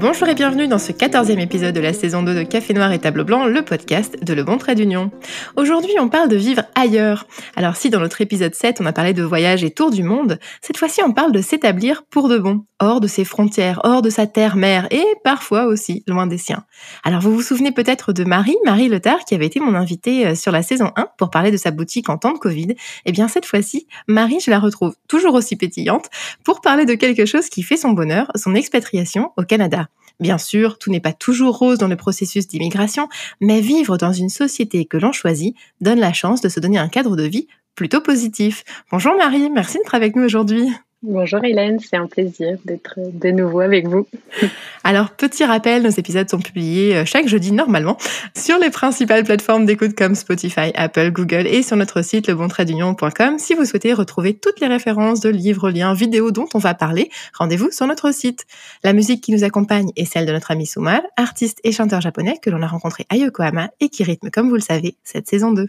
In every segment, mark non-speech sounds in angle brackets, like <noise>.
Bonjour et bienvenue dans ce 14e épisode de la saison 2 de Café Noir et Tableau Blanc, le podcast de Le Bon Trait d'Union. Aujourd'hui, on parle de vivre ailleurs. Alors si dans notre épisode 7, on a parlé de voyage et tour du monde, cette fois-ci, on parle de s'établir pour de bon, hors de ses frontières, hors de sa terre-mère et parfois aussi loin des siens. Alors vous vous souvenez peut-être de Marie, Marie Letard, qui avait été mon invitée euh, sur la saison 1 pour parler de sa boutique en temps de Covid. Eh bien cette fois-ci, Marie, je la retrouve toujours aussi pétillante pour parler de quelque chose qui fait son bonheur, son expatriation au Canada. Bien sûr, tout n'est pas toujours rose dans le processus d'immigration, mais vivre dans une société que l'on choisit donne la chance de se donner un cadre de vie plutôt positif. Bonjour Marie, merci d'être avec nous aujourd'hui. Bonjour Hélène, c'est un plaisir d'être de nouveau avec vous. <laughs> Alors, petit rappel, nos épisodes sont publiés euh, chaque jeudi normalement sur les principales plateformes d'écoute comme Spotify, Apple, Google et sur notre site lebontraitdunion.com. Si vous souhaitez retrouver toutes les références de livres, liens, vidéos dont on va parler, rendez-vous sur notre site. La musique qui nous accompagne est celle de notre ami Sumal, artiste et chanteur japonais que l'on a rencontré à Yokohama et qui rythme, comme vous le savez, cette saison 2.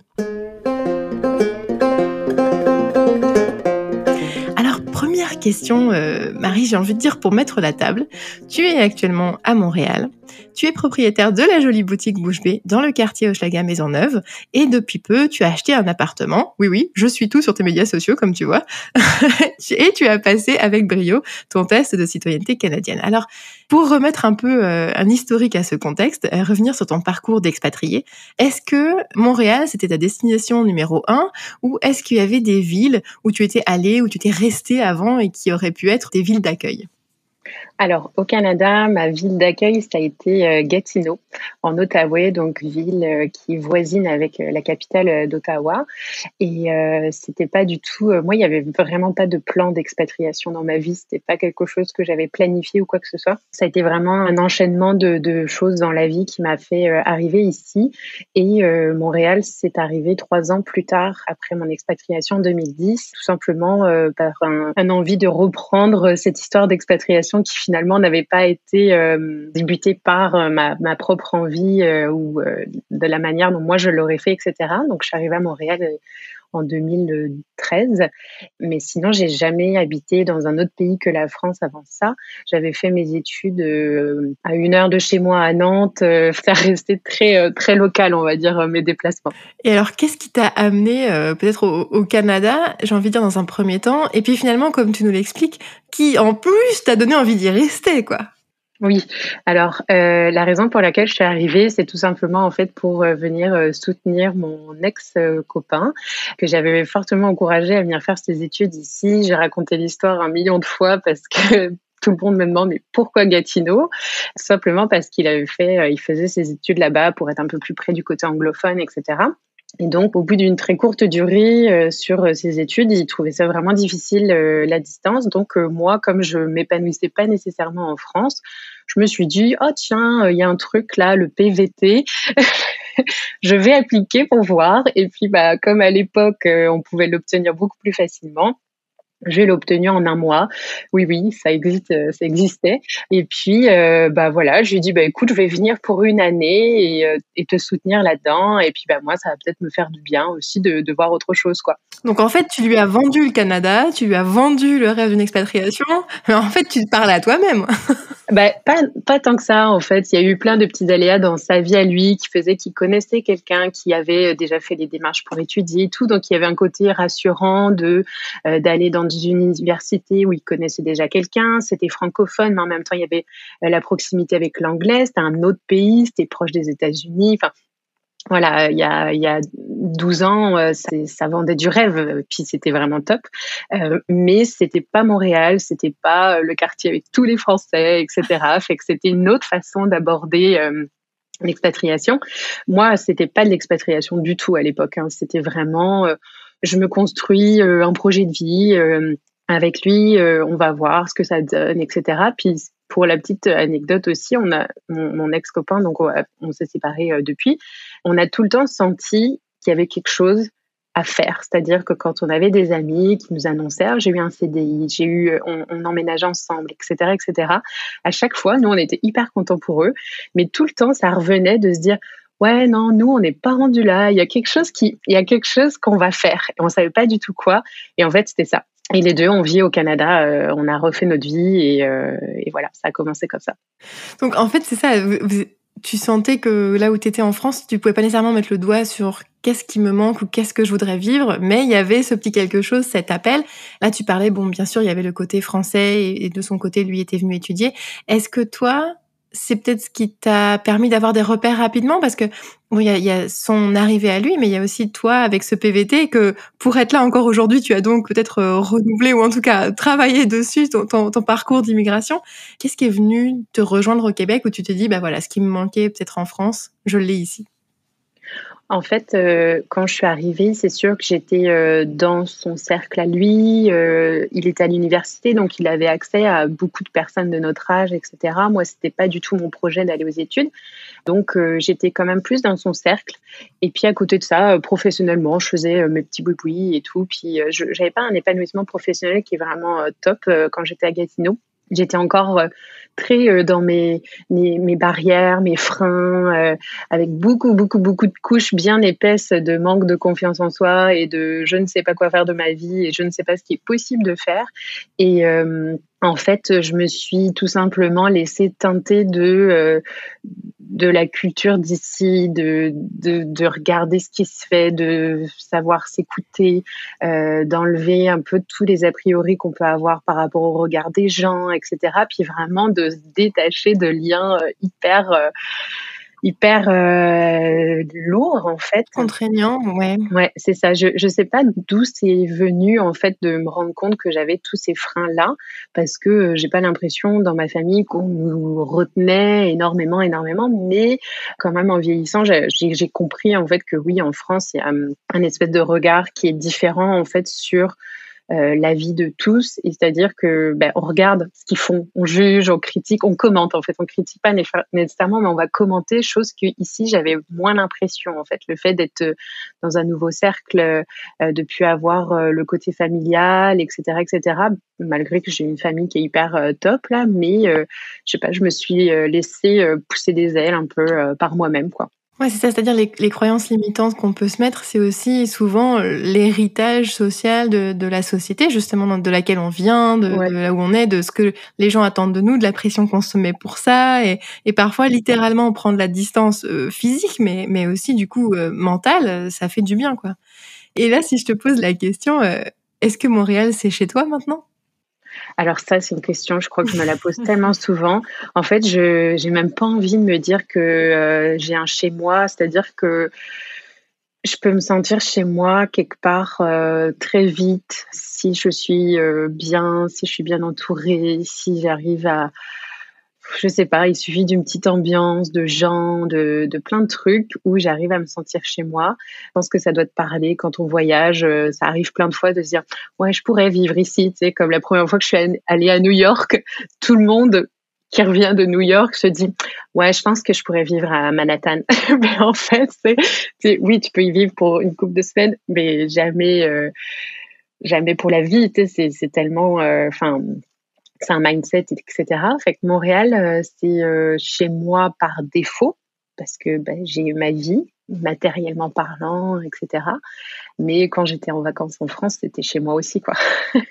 Question, euh, Marie, j'ai envie de dire pour mettre la table. Tu es actuellement à Montréal. Tu es propriétaire de la jolie boutique Bouche B dans le quartier Hochelaga Maisonneuve et depuis peu, tu as acheté un appartement. Oui, oui, je suis tout sur tes médias sociaux, comme tu vois. <laughs> et tu as passé avec brio ton test de citoyenneté canadienne. Alors, pour remettre un peu euh, un historique à ce contexte, euh, revenir sur ton parcours d'expatrié, est-ce que Montréal, c'était ta destination numéro un ou est-ce qu'il y avait des villes où tu étais allé, où tu étais resté avant et qui auraient pu être des villes d'accueil? Alors, au Canada, ma ville d'accueil, ça a été euh, Gatineau, en Ottawa, donc ville euh, qui voisine avec euh, la capitale d'Ottawa. Et c'était pas du tout. moi, il y avait vraiment pas de plan d'expatriation dans ma vie. C'était pas quelque chose que j'avais planifié ou quoi que ce soit. Ça a été vraiment un enchaînement de, choses dans la vie qui m'a fait arriver ici. Et Montréal, c'est arrivé trois ans plus tard, après mon expatriation en 2010, tout simplement par un, envie de reprendre cette histoire d'expatriation qui finalement n'avait pas été euh, débutée par euh, ma, ma, propre envie euh, ou de la manière dont moi je l'aurais fait, etc. Donc je suis arrivée à Montréal en 2013. Mais sinon, j'ai jamais habité dans un autre pays que la France avant ça. J'avais fait mes études à une heure de chez moi à Nantes. ça restait très très local, on va dire, mes déplacements. Et alors, qu'est-ce qui t'a amené peut-être au, au, Canada J'ai envie de dire dans un premier temps? Et puis finalement, comme tu nous l'expliques, qui en plus t'a donné envie d'y rester, quoi? Oui, alors euh, la raison pour laquelle je suis arrivée, c'est tout simplement en fait pour euh, venir euh, soutenir mon ex-copain que j'avais fortement encouragé à venir faire ses études ici. J'ai raconté l'histoire un million de fois parce que <laughs> tout le monde me demande mais pourquoi Gatineau? Simplement parce qu'il avait fait, il faisait ses études là-bas pour être un peu plus près du côté anglophone, etc. Et donc, au bout d'une très courte durée sur ses études, il trouvait ça vraiment difficile la distance. Donc, moi, comme je m'épanouissais pas nécessairement en France, je me suis dit, oh tiens, il y a un truc là, le PVT. <laughs> je vais appliquer pour voir. Et puis, bah, comme à l'époque, on pouvait l'obtenir beaucoup plus facilement, je l'ai obtenu en un mois. Oui, oui, ça existe, euh, ça existait. Et puis, euh, bah voilà, je lui ai dit, bah écoute, je vais venir pour une année et, euh, et te soutenir là-dedans. Et puis, bah moi, ça va peut-être me faire du bien aussi de, de, voir autre chose, quoi. Donc en fait, tu lui as vendu le Canada, tu lui as vendu le rêve d'une expatriation, mais en fait, tu te parles à toi-même. <laughs> bah pas, pas tant que ça, en fait. Il y a eu plein de petits aléas dans sa vie à lui qui faisaient qu'il connaissait quelqu'un qui avait déjà fait les démarches pour étudier et tout. Donc il y avait un côté rassurant de d'aller dans une université où il connaissait déjà quelqu'un, c'était francophone, mais en même temps, il y avait euh, la proximité avec l'anglais, c'était un autre pays, c'était proche des États-Unis. Enfin, voilà, il y a, il y a 12 ans, euh, ça vendait du rêve, puis c'était vraiment top. Euh, mais c'était pas Montréal, c'était pas le quartier avec tous les Français, etc. <laughs> Fait que c'était une autre façon d'aborder euh, l'expatriation. Moi, c'était pas de l'expatriation du tout à l'époque. Hein. C'était vraiment je me construis euh, un projet de vie euh, avec lui, euh, on va voir ce que ça donne, etc. Puis pour la petite anecdote aussi, on a mon, ex-copain, donc on, s'est séparés depuis. On a tout le temps senti qu'il y avait quelque chose à faire. C'est-à-dire que quand on avait des amis qui nous annoncèrent, j'ai eu un CDI, j'ai eu, on, on emménageait ensemble, etc., etc. À chaque fois, nous, on était hyper contents pour eux, mais tout le temps, ça revenait de se dire, ouais non nous on n'est pas rendu là il y a quelque chose qui il y a quelque chose qu'on va faire et on savait pas du tout quoi et en fait c'était ça Et les deux, on vit au Canada, on a refait notre vie et, et, voilà, ça a commencé comme ça. Donc en fait, c'est ça, tu sentais que là où tu étais en France, tu pouvais pas nécessairement mettre le doigt sur qu'est-ce qui me manque ou qu'est-ce que je voudrais vivre, mais il y avait ce petit quelque chose, cet appel. Là, tu parlais, bon, bien sûr, il y avait le côté français et de son côté, lui était venu étudier. Est-ce que toi, c'est peut-être ce qui t'a permis d'avoir des repères rapidement parce que bon, il y a, son arrivée à lui, mais il y a aussi toi avec ce PVT que pour être là encore aujourd'hui, tu as donc peut-être euh, renouvelé ou en tout cas travaillé dessus ton, ton, parcours d'immigration. Qu'est-ce qui est venu te rejoindre au Québec où tu te dis bah voilà, ce qui me manquait peut-être en France, je l'ai ici? En fait, euh, quand je suis arrivée, c'est sûr que j'étais euh, dans son cercle à lui. Euh, il était à l'université, donc il avait accès à beaucoup de personnes de notre âge, etc. Moi, c'était pas du tout mon projet d'aller aux études, donc j'étais quand même plus dans son cercle. Et puis à côté de ça, professionnellement, je faisais mes petits boui et tout. Puis je n'avais pas un épanouissement professionnel qui est vraiment top quand j'étais à Gatineau. J'étais encore très euh, dans mes, mes, barrières, mes freins, euh, avec beaucoup, beaucoup, beaucoup de couches bien épaisses de manque de confiance en soi et de je ne sais pas quoi faire de ma vie et je ne sais pas ce qui est possible de faire. Et euh, en fait, je me suis tout simplement laissée teinter de, de la culture d'ici, de, de, de, regarder ce qui se fait, de savoir s'écouter, euh, d'enlever un peu tous les a priori qu'on peut avoir par rapport au regard des gens, etc. Puis vraiment de se détacher de liens euh, hyper... Euh, hyper euh, lourd en fait. Contraignant, ouais. Ouais, c'est ça. Je je sais pas d'où c'est venu en fait de me rendre compte que j'avais tous ces freins là parce que euh, j'ai pas l'impression dans ma famille qu'on nous retenait énormément énormément mais quand même en vieillissant j'ai j'ai compris en fait que oui en France il y a hum, un espèce de regard qui est différent en fait sur euh, la vie de tous, c'est-à-dire que ben, on regarde ce qu'ils font, on juge, on critique, on commente. En fait, on critique pas nécessairement, mais on va commenter, chose que ici j'avais moins l'impression. En fait, le fait d'être euh, dans un nouveau cercle, euh, de plus avoir le côté familial, etc., etc. Malgré que j'ai une famille qui est hyper top là, mais je sais pas, je me suis laissée pousser des ailes un peu par moi-même, quoi. Ouais, c'est ça, c'est-à-dire les, les, croyances limitantes qu'on peut se mettre, c'est aussi souvent l'héritage social de, de, la société, justement de laquelle on vient, de, là où on est, de ce que les gens attendent de nous, de la pression qu'on se met pour ça, et, et parfois littéralement prendre la distance euh, physique, mais, mais aussi du coup euh, mentale, ça fait du bien, quoi. Et là, si je te pose la question, euh, est-ce que Montréal c'est chez toi maintenant? Alors ça, c'est une question, je crois que je me la pose <laughs> tellement souvent. En fait, je n'ai même pas envie de me dire que euh, j'ai un chez moi, c'est-à-dire que je peux me sentir chez moi quelque part euh, très vite si je suis euh, bien, si je suis bien entourée, si j'arrive à, je sais pas, il suffit d'une petite ambiance, de gens, de, de plein de trucs où j'arrive à me sentir chez moi. Je pense que ça doit te parler quand on voyage. Euh, ça arrive plein de fois de se dire, ouais, je pourrais vivre ici. Tu sais, comme la première fois que je suis allée à New York, <laughs> tout le monde qui revient de New York se dit, ouais, je pense que je pourrais vivre à Manhattan. <laughs> mais en fait, c'est, oui, tu peux y vivre pour une couple de semaines, mais jamais, euh, jamais pour la vie. C'est tellement, euh, c'est un mindset, etc. Fait Montréal, euh, c'est euh, chez moi par défaut parce que ben, j'ai ma vie, matériellement parlant, etc. Mais quand j'étais en vacances en France, c'était chez moi aussi, quoi. <laughs>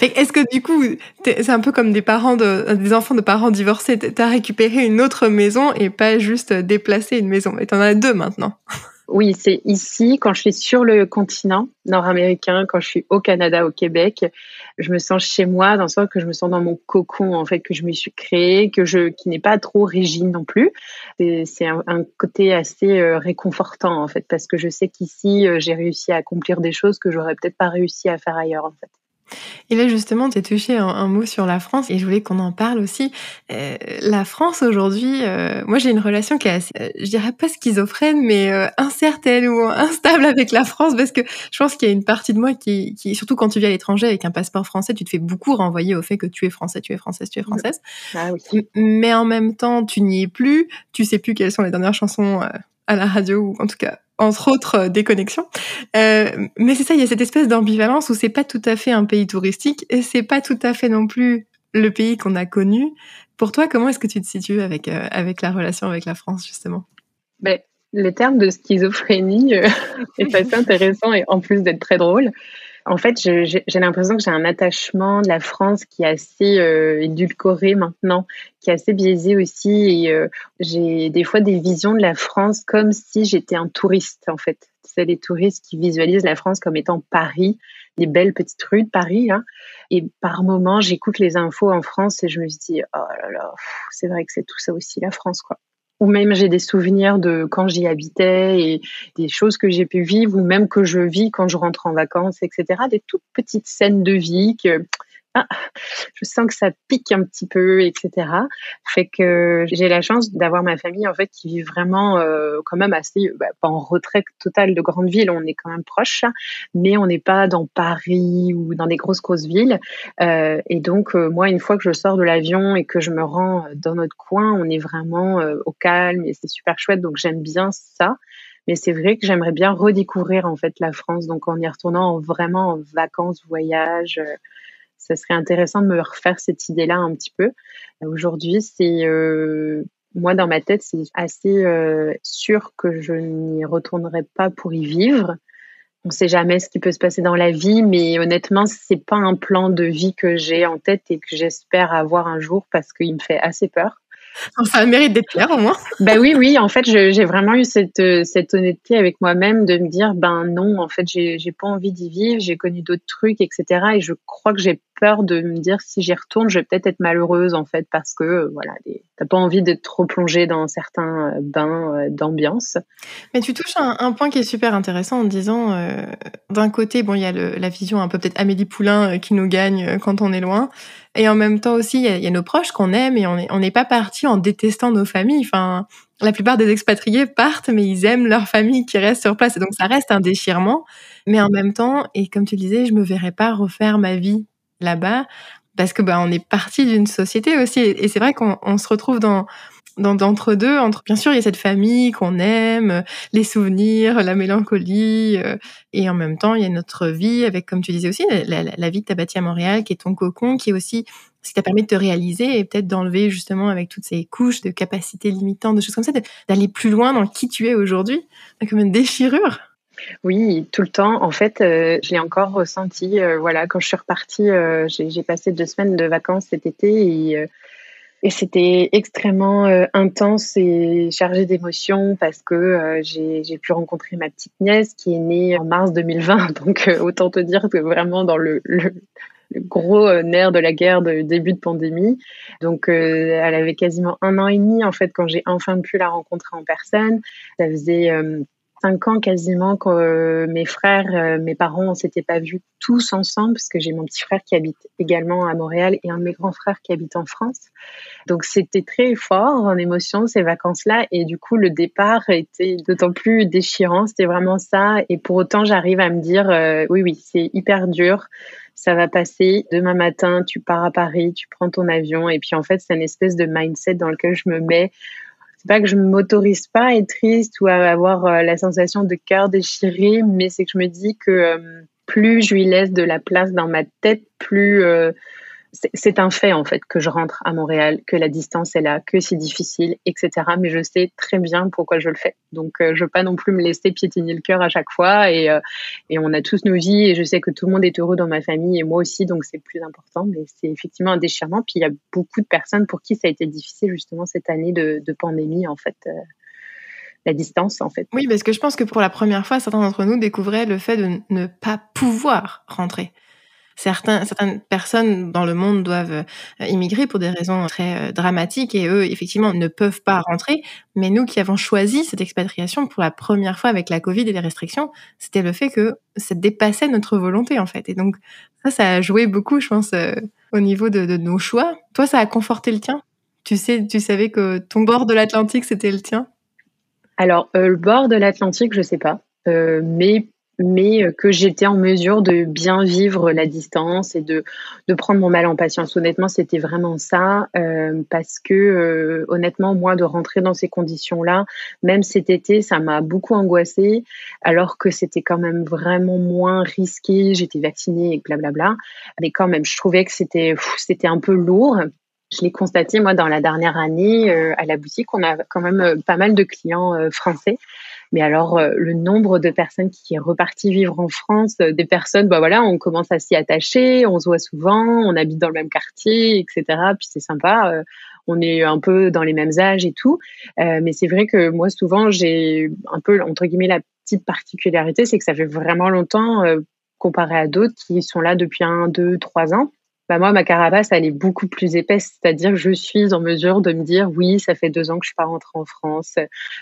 Est-ce que du coup, c'est un peu comme des parents de, des enfants de parents divorcés, t'as récupéré une autre maison et pas juste déplacé une maison, mais t'en as deux maintenant. <laughs> Oui, c'est ici, quand je suis sur le continent nord-américain, quand je suis au Canada, au Québec, je me sens chez moi, dans le sens que je me sens dans mon cocon, en fait, que je me suis créé, que je, qui n'est pas trop rigide non plus. C'est un, un, côté assez euh, réconfortant, en fait, parce que je sais qu'ici, euh, j'ai réussi à accomplir des choses que j'aurais peut-être pas réussi à faire ailleurs, en fait. Et là, justement, tu as touché un, mot sur la France et je voulais qu'on en parle aussi. Euh, la France aujourd'hui, euh, moi j'ai une relation qui est assez, euh, je dirais pas schizophrène, mais incertaine ou instable avec la France parce que je pense qu'il y a une partie de moi qui, qui, surtout quand tu vis à l'étranger avec un passeport français, tu te fais beaucoup renvoyer au fait que tu es français, tu es française, tu es française. Ah, oui. Mais en même temps, tu n'y es plus, tu sais plus quelles sont les dernières chansons à la radio ou en tout cas entre autres euh, déconnexions. Euh, mais c'est ça, il y a cette espèce d'ambivalence où c'est pas tout à fait un pays touristique et c'est pas tout à fait non plus le pays qu'on a connu. Pour toi, comment est-ce que tu te situes avec euh, avec la relation avec la France justement? Ben, le terme de schizophrénie <laughs> est assez intéressant et en plus d'être très drôle. En fait, j'ai l'impression que j'ai un attachement de la France qui est assez euh, édulcoré maintenant, qui est assez biaisé aussi. Et euh, j'ai des fois des visions de la France comme si j'étais un touriste, en fait. C'est les touristes qui visualisent la France comme étant Paris, les belles petites rues de Paris. Hein. Et par moments, j'écoute les infos en France et je me dis, oh là là, c'est vrai que c'est tout ça aussi la France, quoi ou même j'ai des souvenirs de quand j'y habitais et des choses que j'ai pu vivre ou même que je vis quand je rentre en vacances, etc. Des toutes petites scènes de vie que ah, je sens que ça pique un petit peu, etc. Fait que j'ai la chance d'avoir ma famille en fait qui vit vraiment euh, quand même assez, bah, pas en retrait total de grandes villes, on est quand même proche, mais on n'est pas dans Paris ou dans des grosses grosses villes. Euh, et donc euh, moi, une fois que je sors de l'avion et que je me rends dans notre coin, on est vraiment au calme et c'est super chouette. Donc j'aime bien ça. Mais c'est vrai que j'aimerais bien redécouvrir en fait la France, donc en y retournant vraiment en vacances, voyage ça serait intéressant de me refaire cette idée-là un petit peu. Aujourd'hui, c'est euh, moi dans ma tête, c'est assez euh, sûr que je n'y retournerai pas pour y vivre. On ne sait jamais ce qui peut se passer dans la vie, mais honnêtement, c'est pas un plan de vie que j'ai en tête et que j'espère avoir un jour parce qu'il me fait assez peur. <laughs> Ça mérite d'être clair au moins. bah oui, oui. En fait, j'ai vraiment eu cette, cette honnêteté avec moi-même de me dire, ben non, en fait, j'ai pas envie d'y vivre. J'ai connu d'autres trucs, etc. Et je crois que j'ai peur de me dire si j'y retourne, je vais peut-être être malheureuse en fait parce que euh, voilà, t'as pas envie d'être trop plongée dans certains euh, bains euh, d'ambiance. Mais tu touches un, un, point qui est super intéressant en disant d'un côté, bon, il y a le, la vision un peu peut-être Amélie Poulain qui nous gagne quand on est loin, et en même temps aussi, il y, a nos proches qu'on aime et on n'est pas parti en détestant nos familles. Enfin, la plupart des expatriés partent, mais ils aiment leur famille qui reste sur place. Et donc, ça reste un déchirement. Mais en même temps, et comme tu disais, je me verrais pas refaire ma vie là-bas parce que bah on est parti d'une société aussi et c'est vrai qu'on se retrouve dans d'entre deux entre bien sûr il y a cette famille qu'on aime les souvenirs la mélancolie euh, et en même temps il y a notre vie avec comme tu disais aussi la, vie que tu as bâtie à Montréal qui est ton cocon qui est aussi ce qui t'a permis de te réaliser et peut-être d'enlever justement avec toutes ces couches de capacités limitantes de choses comme ça d'aller plus loin dans qui tu es aujourd'hui comme une déchirure oui, tout le temps. En fait, euh, je l'ai encore ressenti. Euh, voilà, quand je suis repartie, euh, j'ai passé deux semaines de vacances cet été et, et c'était extrêmement intense et chargé d'émotions parce que j'ai pu rencontrer ma petite nièce qui est née en mars 2020. <laughs> Donc, autant te dire que vraiment dans le, le, gros nerf de la guerre de début de pandémie. Donc, elle avait quasiment un an et demi en fait quand j'ai enfin pu la rencontrer en personne. Ça faisait cinq ans quasiment que euh, mes frères, euh, mes parents, on s'était pas vus tous ensemble parce que j'ai mon petit frère qui habite également à Montréal et un de mes grands frères qui habite en France. Donc c'était très fort en émotion ces vacances-là et du coup le départ était d'autant plus déchirant. C'était vraiment ça et pour autant j'arrive à me dire euh, oui oui c'est hyper dur. Ça va passer. Demain matin, tu pars à Paris, tu prends ton avion. Et puis, en fait, c'est une espèce de mindset dans lequel je me mets c'est pas que je m'autorise pas à être triste ou à avoir euh, la sensation de cœur déchiré, mais c'est que je me dis que euh, plus je lui laisse de la place dans ma tête, plus euh, c'est un fait en fait que je rentre à Montréal, que la distance est là, que c'est difficile, etc. Mais je sais très bien pourquoi je le fais. Donc je veux pas non plus me laisser piétiner le cœur à chaque fois. Et, et on a tous nos vies et je sais que tout le monde est heureux dans ma famille et moi aussi, donc c'est plus important. Mais c'est effectivement un déchirement. Puis il y a beaucoup de personnes pour qui ça a été difficile justement cette année de, de pandémie en fait la distance en fait. Oui, parce que je pense que pour la première fois, certains d'entre nous découvraient le fait de ne pas pouvoir rentrer. Certaines personnes dans le monde doivent euh, immigrer pour des raisons très euh, dramatiques et eux, effectivement, ne peuvent pas rentrer. Mais nous qui avons choisi cette expatriation pour la première fois avec la Covid et les restrictions, c'était le fait que ça dépassait notre volonté, en fait. Et donc, ça, a joué beaucoup, je pense, euh, au niveau de, nos choix. Toi, ça a conforté le tien? Tu sais, tu savais que ton bord de l'Atlantique, c'était le tien? Alors, le bord de l'Atlantique, je sais pas. mais mais euh, que j'étais en mesure de bien vivre la distance et de, de prendre mon mal en patience. Honnêtement, c'était vraiment ça, euh, parce que euh, honnêtement, moi, de rentrer dans ces conditions-là, même cet été, ça m'a beaucoup angoissée, alors que c'était quand même vraiment moins risqué. J'étais vaccinée et blablabla, mais quand même, je trouvais que c'était un peu lourd. Je l'ai constaté moi dans la dernière année à la boutique, on a quand même pas mal de clients français Mais alors, le nombre de personnes qui est reparti vivre en France, des personnes, bah voilà, on commence à s'y attacher, on se voit souvent, on habite dans le même quartier, etc. Puis c'est sympa on est un peu dans les mêmes âges et tout. mais c'est vrai que moi, souvent, j'ai un peu, entre guillemets, la petite particularité, c'est que ça fait vraiment longtemps, comparé à d'autres qui sont là depuis un, deux, trois ans. Bah moi, ma carapace, elle est beaucoup plus épaisse. C'est-à-dire je suis en mesure de me dire, oui, ça fait deux ans que je suis pas rentrée en France.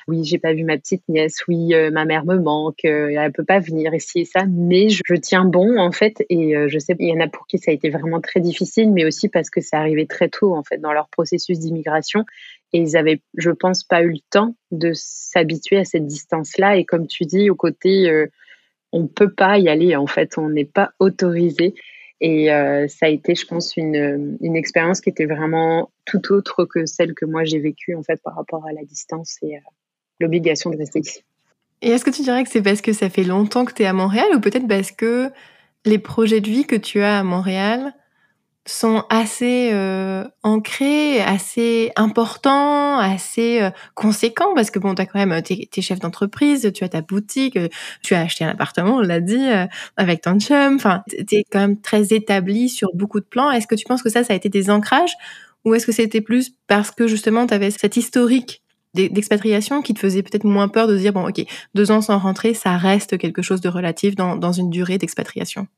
Oui, j'ai pas vu ma petite nièce. Oui, euh, ma mère me manque. Euh, elle peut pas venir ici et ça. Mais je, tiens bon, en fait. Et euh, je sais, il y en a pour qui ça a été vraiment très difficile, mais aussi parce que ça arrivait très tôt, en fait, dans leur processus d'immigration. Et ils avaient, je pense, pas eu le temps de s'habituer à cette distance-là. Et comme tu dis, au côté, on peut pas y aller, en fait. On n'est pas autorisé. Et euh, ça a été, je pense, une, une expérience qui était vraiment tout autre que celle que moi j'ai vécue en fait par rapport à la distance et euh, l'obligation de rester ici. Et est-ce que tu dirais que c'est parce que ça fait longtemps que tu es à Montréal ou peut-être parce que les projets de vie que tu as à Montréal sont assez euh, ancrés, assez importants, assez euh, conséquents parce que bon, tu as quand même tes, tes chefs d'entreprise, tu as ta boutique, euh, tu as acheté un appartement, on l'a dit, euh, avec ton chum, enfin, tu es quand même très établi sur beaucoup de plans. Est-ce que tu penses que ça, ça a été des ancrages ou est-ce que c'était plus parce que justement tu avais cet historique d'expatriation qui te faisait peut-être moins peur de dire, bon, ok, deux ans sans rentrer, ça reste quelque chose de relatif dans, dans une durée d'expatriation?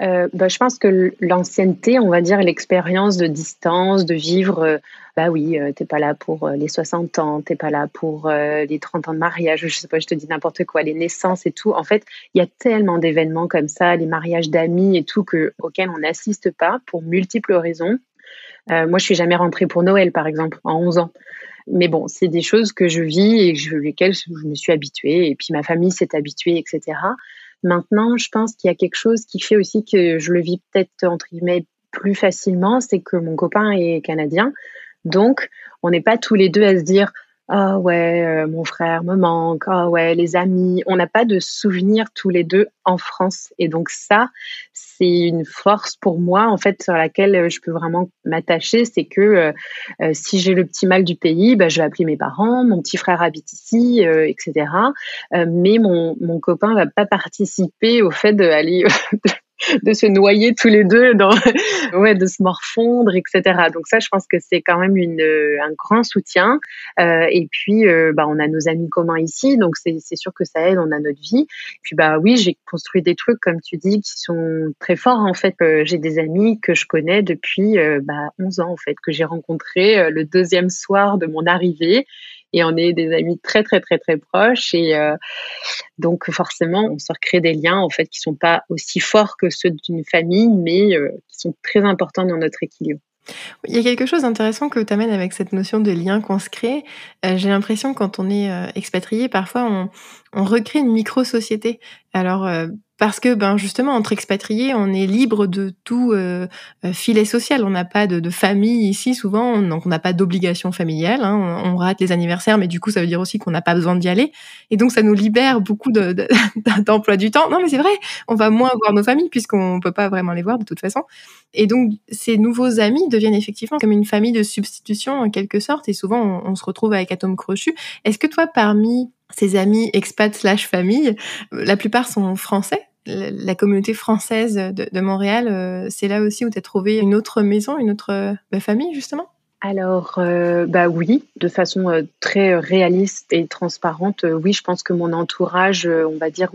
Euh, bah, je pense que l'ancienneté, on va dire l'expérience de distance, de vivre, euh, bah oui, euh, t'es pas là pour euh, les 60 ans, t'es pas là pour les 30 ans de mariage, <laughs> je sais pas, je te dis n'importe quoi, les naissances et tout. En fait, il y a tellement d'événements comme ça, les mariages d'amis et tout, que, auxquels on n'assiste pas pour multiples raisons. moi, je suis jamais rentrée pour Noël, par exemple, en 11 ans. Mais bon, c'est des choses que je vis et je, lesquelles je me suis habituée, et puis ma famille s'est habituée, etc. Maintenant, je pense qu'il y a quelque chose qui fait aussi que je le vis peut-être entre guillemets plus facilement, c'est que mon copain est canadien. Donc, on n'est pas tous les deux à se dire ah ouais, euh, mon frère me manque, ah ouais, les amis. On n'a pas de souvenirs tous les deux en France. Et donc ça, c'est une force pour moi, en fait, sur laquelle euh, je peux vraiment m'attacher. C'est que euh, si j'ai le petit mal du pays, bah, je vais appeler mes parents, mon petit frère habite ici, etc. mais mon, mon copain va pas participer au fait d'aller <laughs> de se noyer tous les deux, dans, <laughs> ouais, de se morfondre, etc. Donc ça, je pense que c'est quand même une, un grand soutien. Euh, et puis, euh, bah, on a nos amis communs ici, donc c'est sûr que ça aide, on a notre vie. Puis bah oui, j'ai construit des trucs, comme tu dis, qui sont très forts. En fait, euh, j'ai des amis que je connais depuis euh, bah, 11 ans, en fait, que j'ai rencontrés euh, le deuxième soir de mon arrivée et on est des amis très très très très proches et euh, donc forcément on se recrée des liens en fait qui sont pas aussi forts que ceux d'une famille mais euh, qui sont très importants dans notre équilibre. Il y a quelque chose d'intéressant que tu amènes avec cette notion de lien qu'on se crée. Euh, j'ai l'impression quand on est expatrié, parfois on, recrée une micro-société. Alors, parce que ben justement entre expatriés on est libre de tout euh, euh, filet social. On n'a pas de, de, famille ici souvent. Donc on n'a pas d'obligation familiale hein, on, rate les anniversaires mais du coup ça veut dire aussi qu'on n'a pas besoin d'y aller. Et donc ça nous libère beaucoup d'emploi de, <laughs> du temps. Non mais c'est vrai on va moins voir nos familles puisqu'on peut pas vraiment les voir de toute façon. Et donc ces nouveaux amis deviennent effectivement comme une famille de substitution en quelque sorte. Et souvent on, on se retrouve avec Atome Crochu. Est-ce que toi parmi ses amis expats slash famille, la plupart sont français? La communauté française de, Montréal, euh, c'est là aussi où tu as trouvé une autre maison, une autre euh, famille, justement? Alors, euh, bah oui, de façon très réaliste et transparente, oui, je pense que mon entourage, on va dire,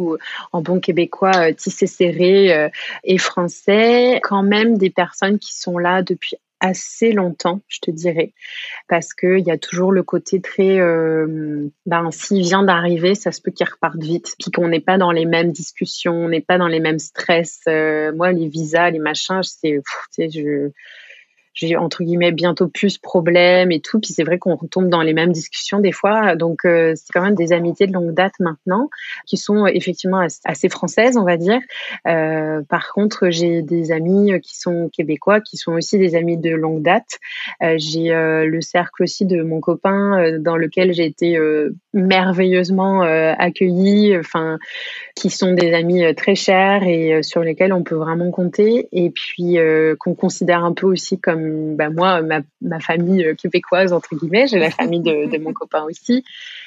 en bon québécois, tissé serré et français, quand même des personnes qui sont là depuis assez longtemps, je te dirais, parce qu'il y a toujours le côté très, euh, ben, s'il vient d'arriver, ça se peut qu'il reparte vite, puis qu'on n'est pas dans les mêmes discussions, on n'est pas dans les mêmes stress. Euh, moi, les visas, les machins, c'est, je j'ai entre guillemets bientôt plus problème et tout. Puis c'est vrai qu'on tombe dans les mêmes discussions des fois. Donc euh, c'est quand même des amitiés de longue date maintenant qui sont effectivement assez françaises, on va dire. Euh, par contre, j'ai des amis qui sont québécois, qui sont aussi des amis de longue date. Euh, j'ai euh, le cercle aussi de mon copain euh, dans lequel j'ai été merveilleusement accueillie. Enfin, qui sont des amis très chers et sur lesquels on peut vraiment compter. Et puis qu'on considère un peu aussi comme comme bah, moi, ma, ma, famille québécoise, entre guillemets, j'ai la <laughs> famille de, de, mon copain aussi.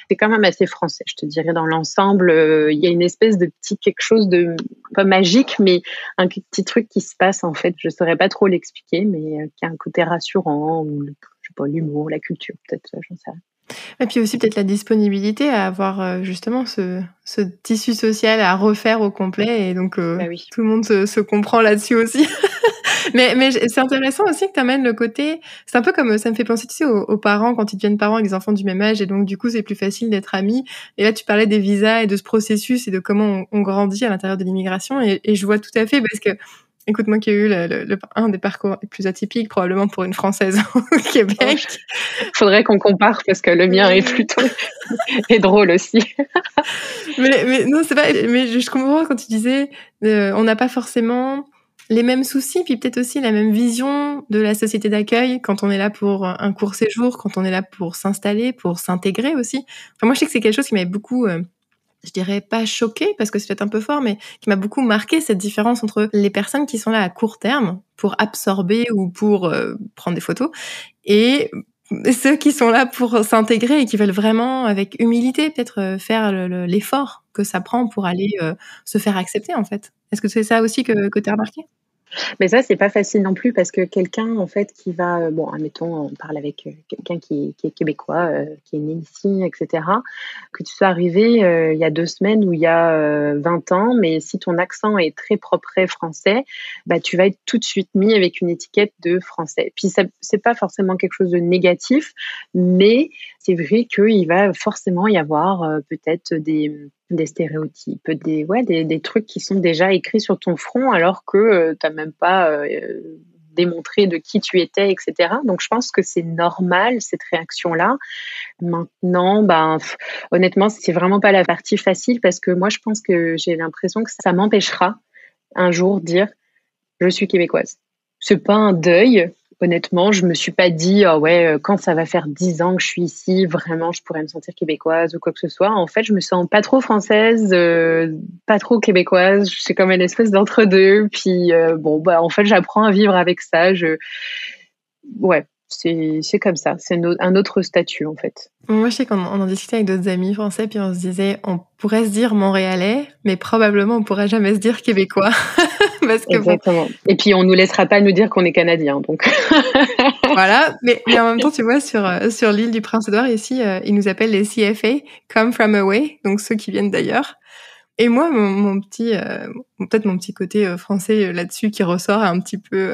C'est quand même assez français, je te dirais, dans l'ensemble. Il y a une espèce de petit quelque chose de, pas magique, mais un petit truc qui se passe, en fait. Je saurais pas trop l'expliquer, mais qui a un côté rassurant, ou, je sais pas, l'humour, la culture, peut-être, j'en sais rien. Et puis aussi peut-être la disponibilité à avoir euh, justement ce, ce, tissu social à refaire au complet et donc euh, bah oui. tout le monde se, se comprend là-dessus aussi. <laughs> mais mais c'est intéressant aussi que tu amènes le côté, c'est un peu comme ça me fait penser tu sais aux, aux, parents quand ils deviennent parents avec des enfants du même âge et donc du coup c'est plus facile d'être amis. Et là tu parlais des visas et de ce processus et de comment on, on grandit à l'intérieur de l'immigration et, et je vois tout à fait parce que Écoute, moi qui ai eu le, un des parcours les plus atypiques probablement pour une Française <laughs> au Québec. Faudrait qu'on compare parce que le mien est plutôt <laughs> est drôle aussi. <laughs> mais, mais non, c'est pas. Mais je comprends quand tu disais, euh, on n'a pas forcément les mêmes soucis, puis peut-être aussi la même vision de la société d'accueil quand on est là pour un court séjour, quand on est là pour s'installer, pour s'intégrer aussi. Enfin, moi, je sais que c'est quelque chose qui m'avait beaucoup euh, je dirais pas choqué parce que c'est peut-être un peu fort, mais qui m'a beaucoup marqué cette différence entre les personnes qui sont là à court terme pour absorber ou pour euh, prendre des photos et ceux qui sont là pour s'intégrer et qui veulent vraiment avec humilité peut-être euh, faire l'effort que ça prend pour aller euh, se faire accepter en fait. Est-ce que c'est ça aussi que, que tu as remarqué? Mais ça, c'est pas facile non plus parce que quelqu'un, en fait, qui va, euh, bon, admettons, on parle avec euh, quelqu'un qui, est québécois, euh, qui est né ici, etc., que tu sois arrivé il y a deux semaines ou il y a 20 ans, mais si ton accent est très propre français, bah, tu vas être tout de suite mis avec une étiquette de français. Puis, c'est pas forcément quelque chose de négatif, mais c'est vrai qu'il va forcément y avoir peut-être des stéréotypes, des, trucs qui sont déjà écrits sur ton front alors que euh, tu n'as même pas euh, démontré de qui tu étais, etc. Donc je pense que c'est normal cette réaction-là. Maintenant, ben, honnêtement, c'est vraiment pas la partie facile parce que moi je pense que j'ai l'impression que ça m'empêchera un jour dire je suis québécoise. C'est pas un deuil, honnêtement, je me suis pas dit, oh ouais, euh, quand ça va faire dix ans que je suis ici, vraiment, je pourrais me sentir québécoise ou quoi que ce soit. En fait, je me sens pas trop française, euh, pas trop québécoise. Je suis comme une espèce d'entre-deux. Puis, euh, bon, bah, en fait, j'apprends à vivre avec ça. Je, ouais, c'est comme ça, c'est un autre statut en fait. Moi, je sais qu'on en discutait avec d'autres amis français, puis on se disait, on pourrait se dire montréalais, mais probablement on pourrait jamais se dire québécois. <laughs> <laughs> Parce que Exactement. Et puis on nous laissera pas nous dire qu'on est canadien, donc. <laughs> voilà, mais, mais, en même temps, tu vois, sur euh, sur l'île du Prince-Édouard ici, euh, ils nous appellent les CFA, Come from Away, donc ceux qui viennent d'ailleurs. Et moi, mon, mon petit, euh, peut-être mon petit côté euh, français là-dessus qui ressort un petit peu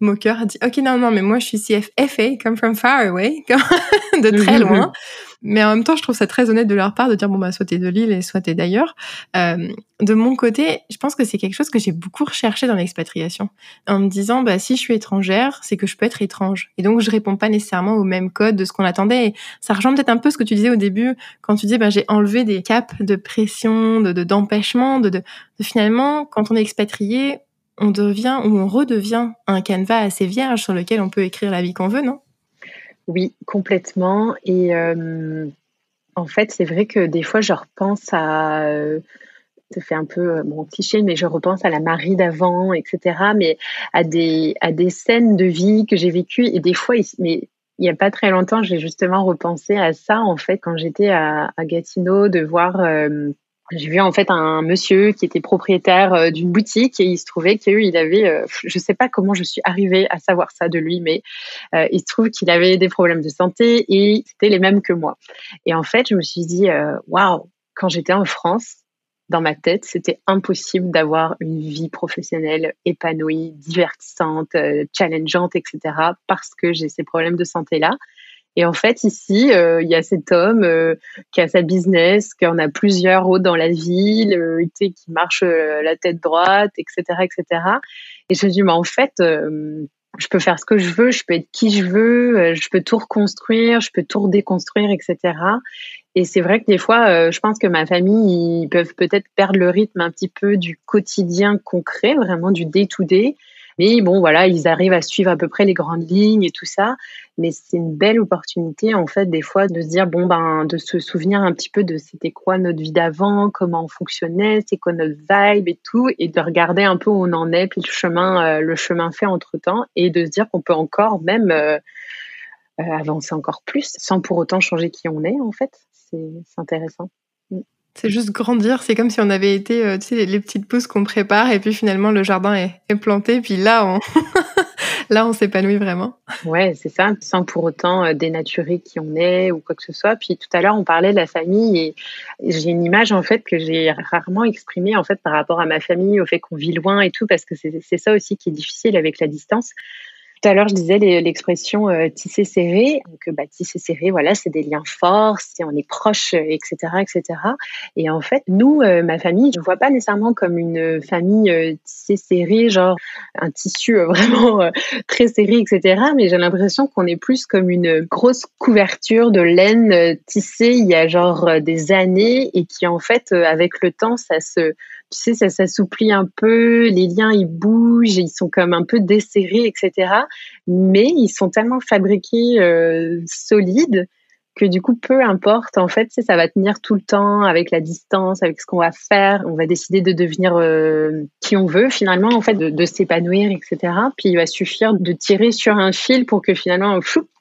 moqueur, a dit ok non non mais moi je suis CFFA, come from far away, <laughs> de très loin. Mais en même temps, je trouve ça très honnête de leur part de dire bon bah soit t'es de Lille et soit t'es d'ailleurs. Euh, de mon côté, je pense que c'est quelque chose que j'ai beaucoup recherché dans l'expatriation, en me disant bah si je suis étrangère, c'est que je peux être étrange. Et donc je réponds pas nécessairement au même code de ce qu'on attendait. Et ça rejoint peut-être un peu ce que tu disais au début quand tu disais bah j'ai enlevé des caps de pression, de d'empêchement, de, de, de finalement quand on est expatrié, on devient ou on redevient un canevas assez vierge sur lequel on peut écrire la vie qu'on veut, non? Oui, complètement. Et euh, en fait, c'est vrai que des fois, je repense à. Euh, ça fait un peu euh, mon cliché, mais je repense à la Marie d'avant, etc. Mais à des, à des scènes de vie que j'ai vécues. Et des fois, mais il n'y a pas très longtemps, j'ai justement repensé à ça, en fait, quand j'étais à, à Gatineau, de voir j'ai vu en fait un monsieur qui était propriétaire euh, d'une boutique et il se trouvait qu'il avait, euh, je sais pas comment je suis arrivée à savoir ça de lui, mais euh, il se trouve qu'il avait des problèmes de santé et c'était les mêmes que moi. Et en fait, je me suis dit, waouh, quand j'étais en France, dans ma tête, c'était impossible d'avoir une vie professionnelle épanouie, divertissante, challengeante, etc. parce que j'ai ces problèmes de santé là. Et en fait, ici, euh, il y a cet homme euh, qui a sa business, qui en a plusieurs autres dans la ville, euh, qui marche la tête droite, etc., etc. Et je me dis, mais en fait, je peux faire ce que je veux, je peux être qui je veux, je peux tout reconstruire, je peux tout redéconstruire, etc. Et c'est vrai que des fois, je pense que ma famille, ils peuvent peut-être perdre le rythme un petit peu du quotidien concret, vraiment du day-to-day. day to day Bon, voilà, ils arrivent à suivre à peu près les grandes lignes et tout ça. Mais c'est une belle opportunité, en fait, des fois, de se dire, bon, ben, de se souvenir un petit peu de c'était quoi notre vie d'avant, comment on fonctionnait, c'est quoi notre vibe et tout, et de regarder un peu où on en est, puis le chemin, euh, le chemin fait entre temps, et de se dire qu'on peut encore même euh, euh, avancer encore plus sans pour autant changer qui on est, en fait. C'est intéressant. C'est juste grandir. C'est comme si on avait été, euh, tu sais, les petites pousses qu'on prépare et puis finalement le jardin est, est planté. Puis là, on, <laughs> là, on s'épanouit vraiment. Ouais, c'est ça, sans pour autant euh, dénaturer qui on est ou quoi que ce soit. Puis tout à l'heure, on parlait de la famille et j'ai une image en fait que j'ai rarement exprimée en fait par rapport à ma famille, au fait qu'on vit loin et tout, parce que c'est ça aussi qui est difficile avec la distance. Tout à l'heure, je disais l'expression euh, tisser serré. Donc, euh, bah, tisser serré, voilà, c'est des liens forts, si on est proche, etc., euh, etc. Et en fait, nous, ma famille, je ne vois pas nécessairement comme une famille tissée serrée, genre un tissu <laughs> vraiment très serré, etc. Mais j'ai l'impression qu'on est plus comme une grosse couverture de laine tissée il y a genre des années et qui en fait, avec le temps, ça se tu sais, ça s'assouplit un peu, les liens ils bougent, ils sont comme un peu desserrés, etc. Mais ils sont tellement fabriqués euh, solides que du coup, peu importe, en fait, ça va tenir tout le temps avec la distance, avec ce qu'on va faire. On va décider de devenir euh, qui on veut finalement, en fait, de, s'épanouir, etc. Puis il va suffire de tirer sur un fil pour que finalement,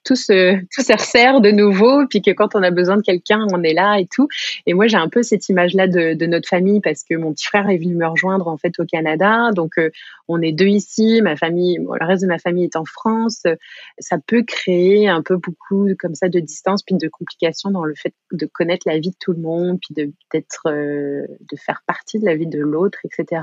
tout se, tout se resserre de nouveau, puis que quand on a besoin de quelqu'un, on est là et tout. Et moi, j'ai un peu cette image-là de, notre famille parce que mon petit frère est venu me rejoindre en fait au Canada, donc euh, on est deux ici. Ma famille, le reste de ma famille est en France. Ça peut créer un peu beaucoup comme ça de distance puis de complications dans le fait de connaître la vie de tout le monde, puis de euh, de faire partie de la vie de l'autre, etc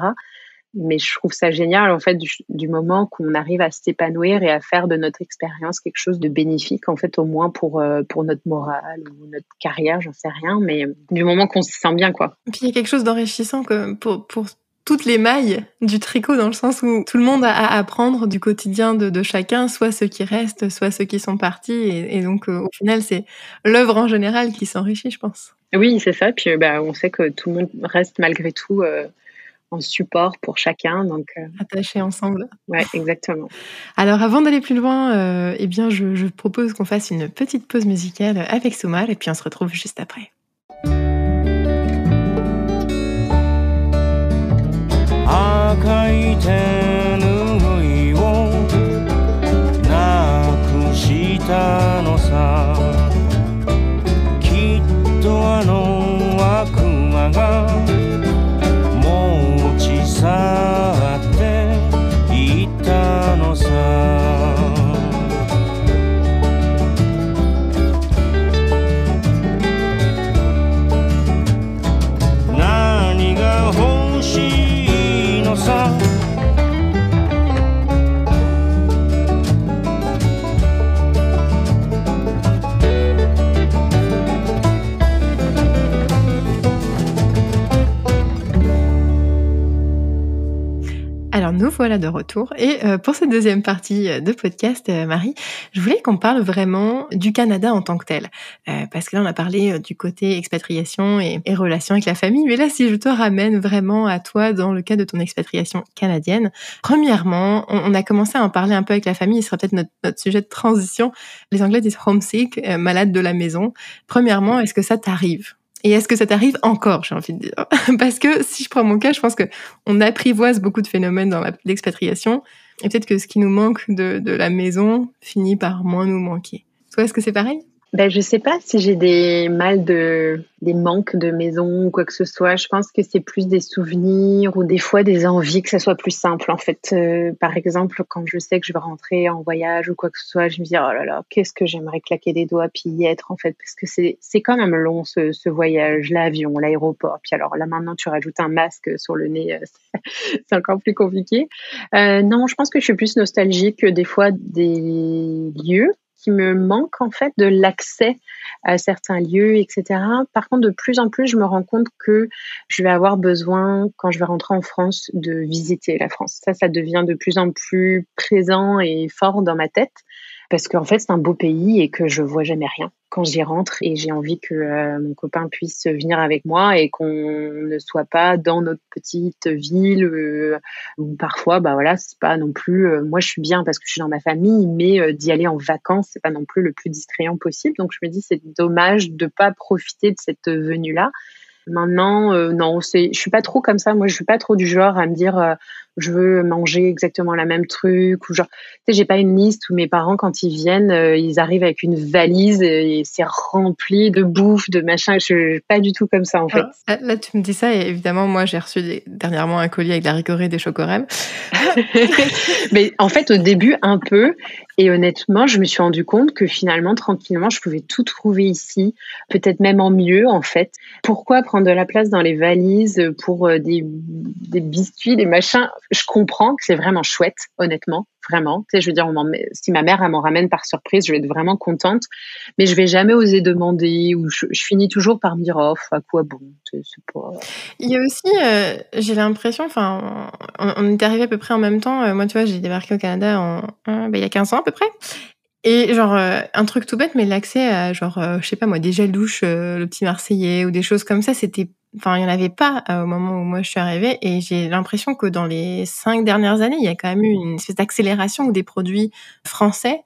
mais je trouve ça génial en fait du, moment qu'on arrive à s'épanouir et à faire de notre expérience quelque chose de bénéfique en fait au moins pour euh, pour notre morale ou notre carrière j'en sais rien mais du moment qu'on se sent bien quoi puis il y a quelque chose d'enrichissant pour pour toutes les mailles du tricot dans le sens où tout le monde a à apprendre du quotidien de, chacun, soit ceux qui restent, soit ceux qui sont partis. Et, donc, euh, au final, c'est l'œuvre en général qui s'enrichit, je pense. Oui, c'est ça. Puis, bah, on sait que tout le monde reste malgré tout euh, en support pour chacun. Donc, euh, Attachés ensemble. Ouais, exactement. <laughs> Alors, avant d'aller plus loin, euh, eh bien, je, je propose qu'on fasse une petite pause musicale avec Soumar et puis on se retrouve juste après. Et euh, pour cette deuxième partie euh, de podcast, euh, Marie, je voulais qu'on parle vraiment du Canada en tant que tel. parce que là, on a parlé du côté expatriation et, et relation avec la famille. Mais là, si je te ramène vraiment à toi dans le cas de ton expatriation canadienne, premièrement, on, a commencé à en parler un peu avec la famille. Ce sera peut-être notre, sujet de transition. Les Anglais disent homesick, malade de la maison. Premièrement, est-ce que ça t'arrive? Et est-ce que ça t'arrive encore, j'ai envie de dire? <laughs> Parce que si je prends mon cas, je pense que on apprivoise beaucoup de phénomènes dans l'expatriation, et peut-être que ce qui nous manque de, de la maison finit par moins nous manquer. Toi, est-ce que c'est pareil? Ben, je sais pas si j'ai des mal de des manques de maison ou quoi que ce soit. Je pense que c'est plus des souvenirs ou des fois des envies que ça soit plus simple. En fait, euh, par exemple, quand je sais que je vais rentrer en voyage ou quoi que ce soit, je me dis oh là là, qu'est-ce que j'aimerais claquer des doigts puis y être en fait, parce que c'est c'est quand même long ce, ce voyage, l'avion, l'aéroport. Puis alors là maintenant tu rajoutes un masque sur le nez, euh, <laughs> c'est encore plus compliqué. Euh, non, je pense que je suis plus nostalgique des fois des lieux qui me manque en fait de l'accès à certains lieux, etc. Par contre, de plus en plus, je me rends compte que je vais avoir besoin, quand je vais rentrer en France, de visiter la France. Ça, ça devient de plus en plus présent et fort dans ma tête. Parce qu'en fait c'est un beau pays et que je vois jamais rien quand j'y rentre et j'ai envie que euh, mon copain puisse venir avec moi et qu'on ne soit pas dans notre petite ville euh, parfois bah voilà c'est pas non plus euh, moi je suis bien parce que je suis dans ma famille mais d'y aller en vacances c'est pas non plus le plus distrayant possible donc je me dis c'est dommage de pas profiter de cette venue là Maintenant, euh, non, je suis pas trop comme ça. Moi, je suis pas trop du genre à me dire, je veux manger exactement la même truc ou genre, tu sais, j'ai pas une liste où mes parents, quand ils viennent, euh, ils arrivent avec une valise et c'est rempli de bouffe, de machin. Je suis pas du tout comme ça, en fait. Ah, là, tu me dis ça et évidemment, moi, j'ai reçu dernièrement un colis avec de la rigorée des chocorèmes. <laughs> Mais en fait, au début, un peu. Et honnêtement, je me suis rendu compte que finalement, tranquillement, je pouvais tout trouver ici, peut-être même en mieux, en fait. Pourquoi prendre de la place dans les valises pour euh, des, des biscuits, des machins? Je comprends que c'est vraiment chouette, honnêtement vraiment. Tu sais, je veux dire, si ma mère m'en ramène par surprise, je vais être vraiment contente, mais je vais jamais oser demander ou je, finis toujours par me dire oh, à quoi bon. Il y a aussi, euh, j'ai l'impression, enfin, on, est arrivé à peu près en même temps. Euh, moi, tu vois, j'ai débarqué au Canada en, ben, il y a 15 ans à peu près. Et genre euh, un truc tout bête, mais l'accès à genre je sais pas moi des gels douche, le petit Marseillais ou des choses comme ça, c'était enfin, il n'y en avait pas euh, au moment où moi je suis arrivée et j'ai l'impression que dans les cinq dernières années, il y a quand même eu une espèce d'accélération où des produits français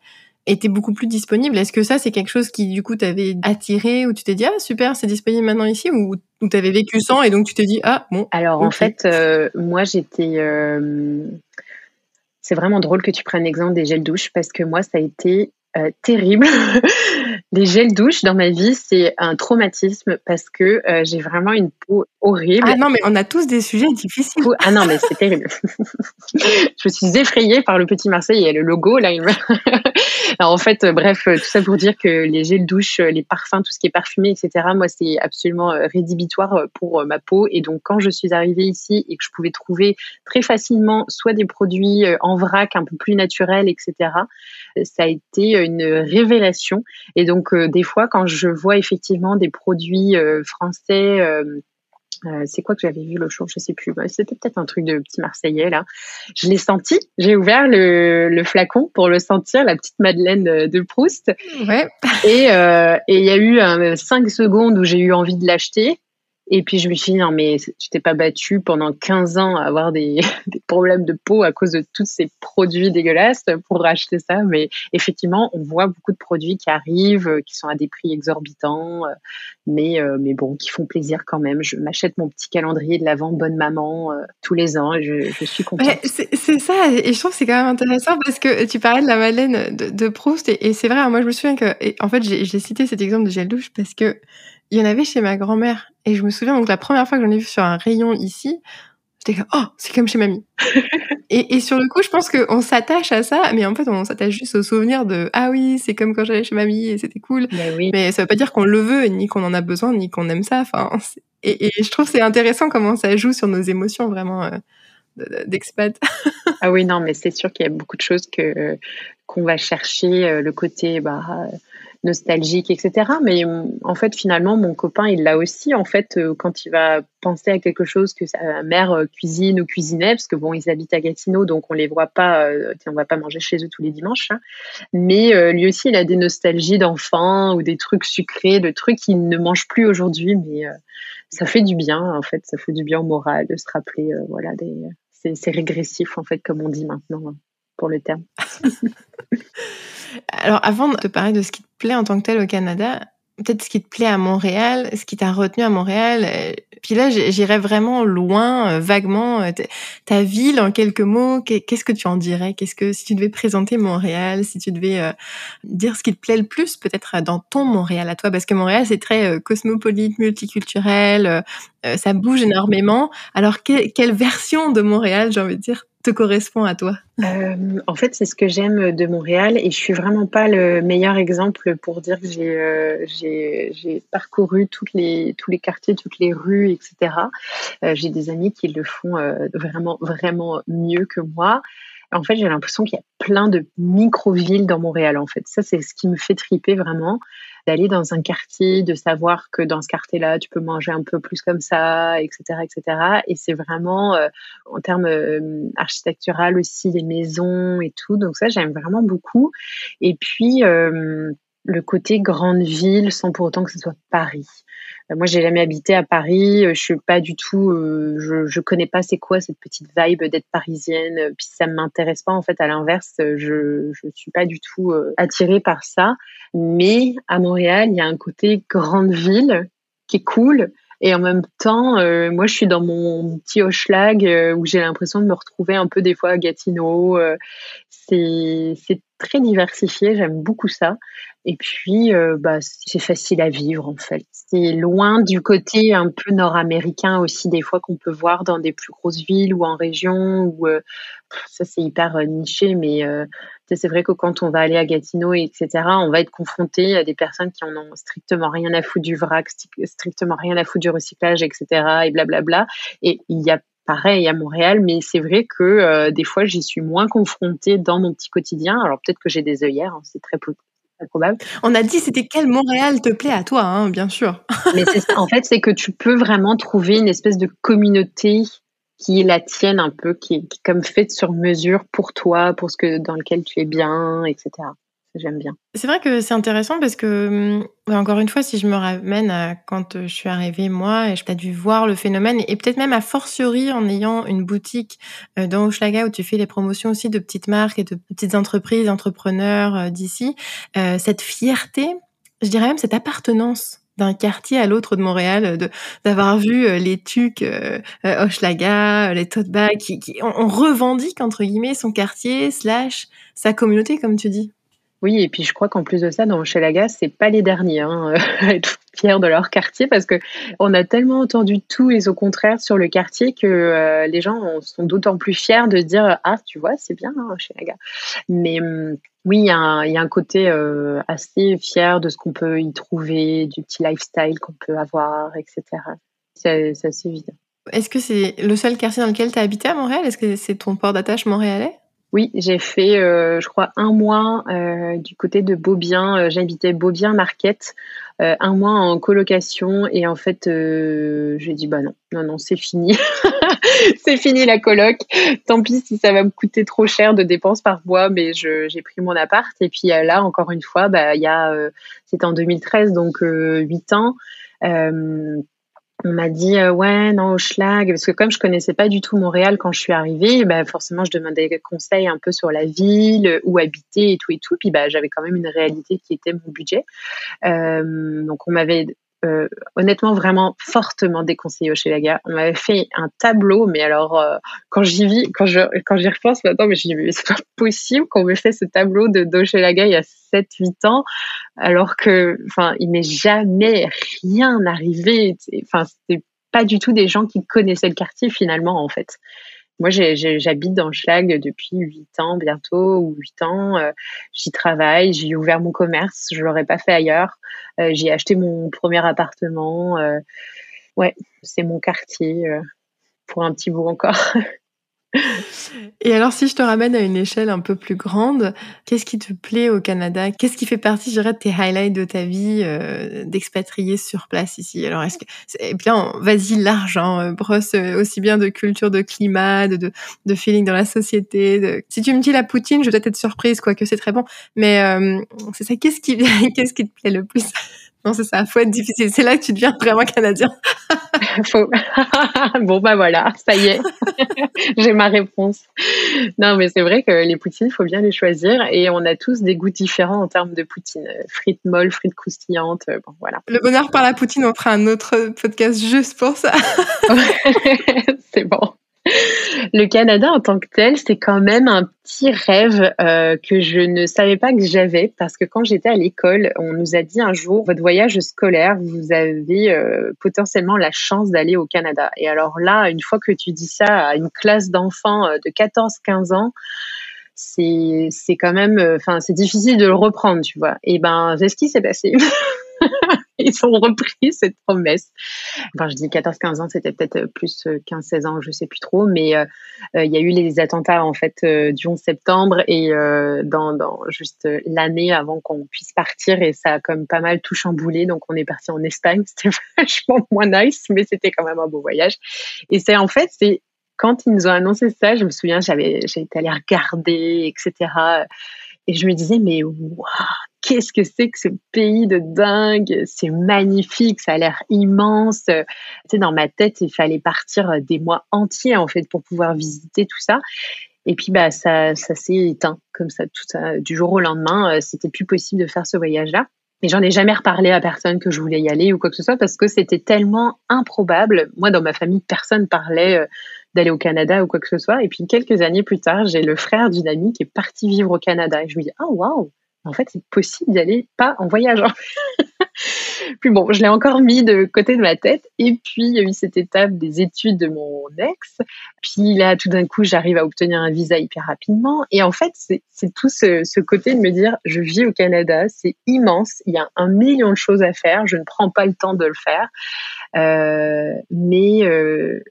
étaient beaucoup plus disponibles. Est-ce que ça, c'est quelque chose qui, du coup, t'avait attiré ou tu t'es dit, ah, super, c'est disponible maintenant ici ou, ou t'avais vécu sans et donc tu t'es dit, ah, bon. Alors, en fait, euh, moi, j'étais, euh, c'est vraiment drôle que tu prennes l'exemple des gels douche parce que moi, ça a été terrible. <laughs> les gels douche dans ma vie, c'est un traumatisme parce que euh, j'ai vraiment une peau horrible. Ah non, mais on a tous des sujets difficiles. Ah non, mais c'est terrible. <laughs> je me suis effrayée par le petit Marseille et le logo là. <laughs> Alors en fait, euh, bref, euh, tout ça pour dire que les gels douche, les parfums, tout ce qui est parfumé, etc. Moi, c'est absolument rédhibitoire pour ma peau. Et donc, quand je suis arrivée ici et que je pouvais trouver très facilement soit des produits en vrac un peu plus naturels, etc. Ça a été une révélation. Et donc euh, des fois, quand je vois effectivement des produits euh, français, euh, c'est quoi que j'avais vu le jour Je sais plus. Bah, c'était peut-être un truc de petit Marseillais là. Je l'ai senti. J'ai ouvert le, flacon pour le sentir, la petite Madeleine de Proust. Ouais. Et il y a eu cinq secondes où j'ai eu envie de l'acheter. Et puis je me suis dit, non, mais tu t'es pas battu pendant 15 ans à avoir <laughs> des, problèmes de peau à cause de tous ces produits dégueulasses pour acheter ça. Mais effectivement, on voit beaucoup de produits qui arrivent, euh, qui sont à des prix exorbitants, euh, mais, euh, mais bon, qui font plaisir quand même. Je m'achète mon petit calendrier de l'avant Bonne Maman tous les ans et je, suis contente. c'est ça, et je trouve que c'est quand même intéressant parce que tu parlais de la Madeleine de, Proust et, c'est vrai, hein, moi je me souviens que, en fait, j'ai cité cet exemple de gel douche parce que il y en avait chez ma grand-mère. Et je me souviens, donc la première fois que j'en ai vu sur un rayon ici, j'étais comme, oh, c'est comme chez mamie. <laughs> et, et, sur le coup, je pense qu'on s'attache à ça, mais en fait, on s'attache juste au souvenir de, ah oui, c'est comme quand j'allais chez mamie et c'était cool. Mais, mais ça veut pas dire qu'on le veut, ni qu'on en a besoin, ni qu'on aime ça. Enfin, et, et, je trouve c'est intéressant comment ça joue sur nos émotions vraiment euh, d'expat. <laughs> ah oui, non, mais c'est sûr qu'il y a beaucoup de choses que qu'on va chercher, euh, le côté, bah, nostalgique, etc. Mais euh, en fait, finalement, mon copain, il l'a aussi, en fait, euh, quand il va penser à quelque chose que sa mère euh, cuisine ou cuisinait, parce que bon, ils habitent à Gatineau, donc on les voit pas, on va pas manger chez eux tous les dimanches. Hein. Mais lui aussi, il a des nostalgies d'enfants ou des trucs sucrés, de trucs qu'il ne mange plus aujourd'hui, mais ça fait du bien, en fait, ça fait du bien au moral de se rappeler, voilà, des, c'est régressif, en fait, comme on dit maintenant, hein, pour le terme. <laughs> Alors, avant de te parler de ce qui te plaît en tant que tel au Canada, peut-être ce qui te plaît à Montréal, ce qui t'a retenu à Montréal. Euh, puis là, j'irais vraiment loin, euh, vaguement, euh, ta ville en quelques mots. Qu'est-ce que tu en dirais? Qu'est-ce que si tu devais présenter Montréal, si tu devais dire ce qui te plaît le plus, peut-être dans ton Montréal à toi, parce que Montréal c'est très cosmopolite, multiculturel, ça bouge énormément. Alors quelle version de Montréal, j'ai envie de dire, te correspond à toi? Euh, En fait, c'est ce que j'aime de Montréal et je suis vraiment pas le meilleur exemple pour dire que j'ai euh, parcouru les, tous les quartiers, toutes les rues, etc. Euh, j'ai des amis qui le font vraiment, vraiment mieux que moi. En fait, j'ai l'impression qu'il y a plein de micro-villes dans Montréal, en fait. Ça, c'est ce qui me fait triper vraiment d'aller dans un quartier, de savoir que dans ce quartier-là, tu peux manger un peu plus comme ça, etc., etc. Et c'est vraiment euh, en termes euh, architectural aussi les maisons et tout. Donc ça, j'aime vraiment beaucoup. Et puis euh, le côté grande ville, sans pour autant que ce soit Paris. Euh, moi, j'ai jamais habité à Paris. Euh, je suis pas du tout. Euh, je, je connais pas c'est quoi cette petite vibe d'être parisienne. Puis ça m'intéresse pas en fait. À l'inverse, je je suis pas du tout attirée par ça. Mais à Montréal, il y a un côté grande ville qui est cool. Et en même temps, moi, je suis dans mon petit Hochelag où j'ai l'impression de me retrouver un peu des fois à Gatineau. c'est très diversifié, j'aime beaucoup ça. Et puis, euh, bah, c'est facile à vivre en fait. C'est loin du côté un peu nord-américain aussi des fois qu'on peut voir dans des plus grosses villes ou en région. Où, euh, ça c'est hyper euh, niché, mais c'est vrai que quand on va aller à Gatineau, etc., on va être confronté à des personnes qui en ont strictement rien à foutre du vrac, strictement rien à foutre du recyclage, etc. Et blablabla. Et il y a pareil à Montréal, mais c'est vrai que des fois j'y suis moins confrontée dans mon petit quotidien. Alors peut-être que j'ai des œillères, hein, c'est très, probable. On a dit c'était quel Montréal te plaît à toi, hein, bien sûr. <laughs> Mais c'est en fait, c'est que tu peux vraiment trouver une espèce de communauté qui est la tienne un peu, qui est, comme faite sur mesure pour toi, pour ce que dans lequel tu es bien, etc j'aime bien. C'est vrai que c'est intéressant parce que, hum, encore une fois, si je me ramène à quand euh, je suis arrivée moi, et je dû voir le phénomène, et peut-être même à fortiori en ayant une boutique euh, dans Hochelaga où tu fais les promotions aussi de petites marques et de petites entreprises, entrepreneurs euh, d'ici, cette fierté, je dirais même cette appartenance d'un quartier à l'autre de Montréal, d'avoir vu les tucs euh, Hochelaga, les tote bags, qui, qui on, revendique entre guillemets son quartier slash sa communauté, comme tu dis. Oui, et puis je crois qu'en plus de ça, dans chez Laga, c'est pas les derniers hein, <laughs> à être fiers de leur quartier parce que on a tellement entendu tout et au contraire sur le quartier que euh, les gens sont d'autant plus fiers de dire ah tu vois c'est bien hein, chez Laga. Mais hum, oui, il y, a un, côté euh, assez fier de ce qu'on peut y trouver, du petit lifestyle qu'on peut avoir, etc. C'est assez évident. Est-ce que c'est le seul quartier dans lequel tu as habité à Montréal? Est-ce que c'est ton port d'attache montréalais? Oui, j'ai fait, euh, je crois, un mois euh, du côté de Beaubien. Euh, j'habitais Beaubien Marquette, un mois en colocation. Et en fait, j'ai dit, bah non, non, non, c'est fini. <laughs> c'est fini la coloc. Tant pis si ça va me coûter trop cher de dépenses par mois, mais j'ai pris mon appart. Et puis là, encore une fois, bah, il y a, c'était en 2013, donc huit ans on m'a dit euh, ouais non au schlag parce que comme je connaissais pas du tout Montréal quand je suis arrivée bah forcément je demandais des conseils un peu sur la ville où habiter et tout et tout. Puis bah j'avais quand même une réalité qui était mon budget. Euh, donc on m'avait euh, honnêtement vraiment fortement déconseillé au Chelaga. On m'avait fait un tableau, mais alors euh, quand j'y vis, quand je quand j'y repense maintenant, mais je dis mais <laughs> c'est pas possible qu'on me fait ce tableau de d'Ochelaga il y a 7-8 ans, alors que enfin il jamais rien arrivé. Enfin c'était pas du tout des gens qui connaissaient le quartier finalement en fait. Moi, j'habite dans Schlag depuis 8 ans bientôt, ou 8 ans. Euh, j'y travaille, j'ai ouvert mon commerce, je l'aurais pas fait ailleurs. Euh, j'ai acheté mon premier appartement. Euh, ouais, c'est mon quartier pour un petit bout encore. <laughs> Et alors, si je te ramène à une échelle un peu plus grande, qu'est-ce qui te plaît au Canada? Qu'est-ce qui fait partie, je dirais, de tes highlights de ta vie euh, d'expatrié sur place ici? Alors, est-ce que, et bien, vas-y large, hein, brosse euh, aussi bien de culture, de climat, de, de, feeling dans la société. Si tu me dis la poutine, je vais peut-être être surprise, quoique c'est très bon. Mais euh, c'est ça. Qu'est-ce qui, <laughs> qu'est-ce qui te plaît le plus? Non, c'est ça, faut être difficile. C'est là que tu deviens vraiment canadien. <laughs> faut... <laughs> bon, bah voilà, ça y est, <laughs> j'ai ma réponse. Non, mais c'est vrai que les poutines, il faut bien les choisir et on a tous des goûts différents en termes de poutine. Frites molles, frites croustillantes, euh, bon, voilà. Le bonheur par la poutine, on fera un autre podcast juste pour ça. c'est bon. Le Canada en tant que tel, c'est quand même un petit rêve euh, que je ne savais pas que j'avais parce que quand j'étais à l'école, on nous a dit un jour, votre voyage scolaire, vous avez euh, potentiellement la chance d'aller au Canada. Et alors là, une fois que tu dis ça à une classe d'enfants euh, de 14-15 ans, c'est quand même, enfin c'est difficile de le reprendre, tu vois. Et ben c'est ce qui s'est passé. <laughs> <laughs> ils ont repris cette promesse. Enfin, je dis 14-15 ans, c'était peut-être plus 15-16 ans, je sais plus trop, mais il y a eu les attentats en fait du 11 septembre et dans, juste l'année avant qu'on puisse partir et ça a comme pas mal tout chamboulé. Donc on est parti en Espagne, <laughs> c'était vachement moins nice, mais c'était quand même un beau voyage. Et c'est en fait, c'est quand ils nous ont annoncé ça, je me souviens, j'avais, été allée regarder, etc. Et je me disais, mais waouh, qu'est-ce que c'est que ce pays de dingue? C'est magnifique, ça a l'air immense. Tu sais, dans ma tête, il fallait partir des mois entiers en fait pour pouvoir visiter tout ça. Et puis bah ça, ça s'est éteint comme ça, tout ça, du jour au lendemain. Euh, c'était plus possible de faire ce voyage-là. Mais j'en ai jamais reparlé à personne que je voulais y aller ou quoi que ce soit parce que c'était tellement improbable. Moi, dans ma famille, personne parlait euh, d'aller au Canada ou quoi que ce soit. Et puis quelques années plus tard, j'ai le frère d'une amie qui est parti vivre au Canada. Et je me dis, ah oh, waouh, en fait, c'est possible d'aller pas en voyage. <laughs> puis bon, je l'ai encore mis de côté de ma tête. Et puis, il y a eu cette étape des études de mon ex. Puis là, tout d'un coup, j'arrive à obtenir un visa hyper rapidement. Et en fait, c'est tout ce, côté de me dire, je vis au Canada, c'est immense, il y a un million de choses à faire, je ne prends pas le temps de le faire. Euh, mais euh,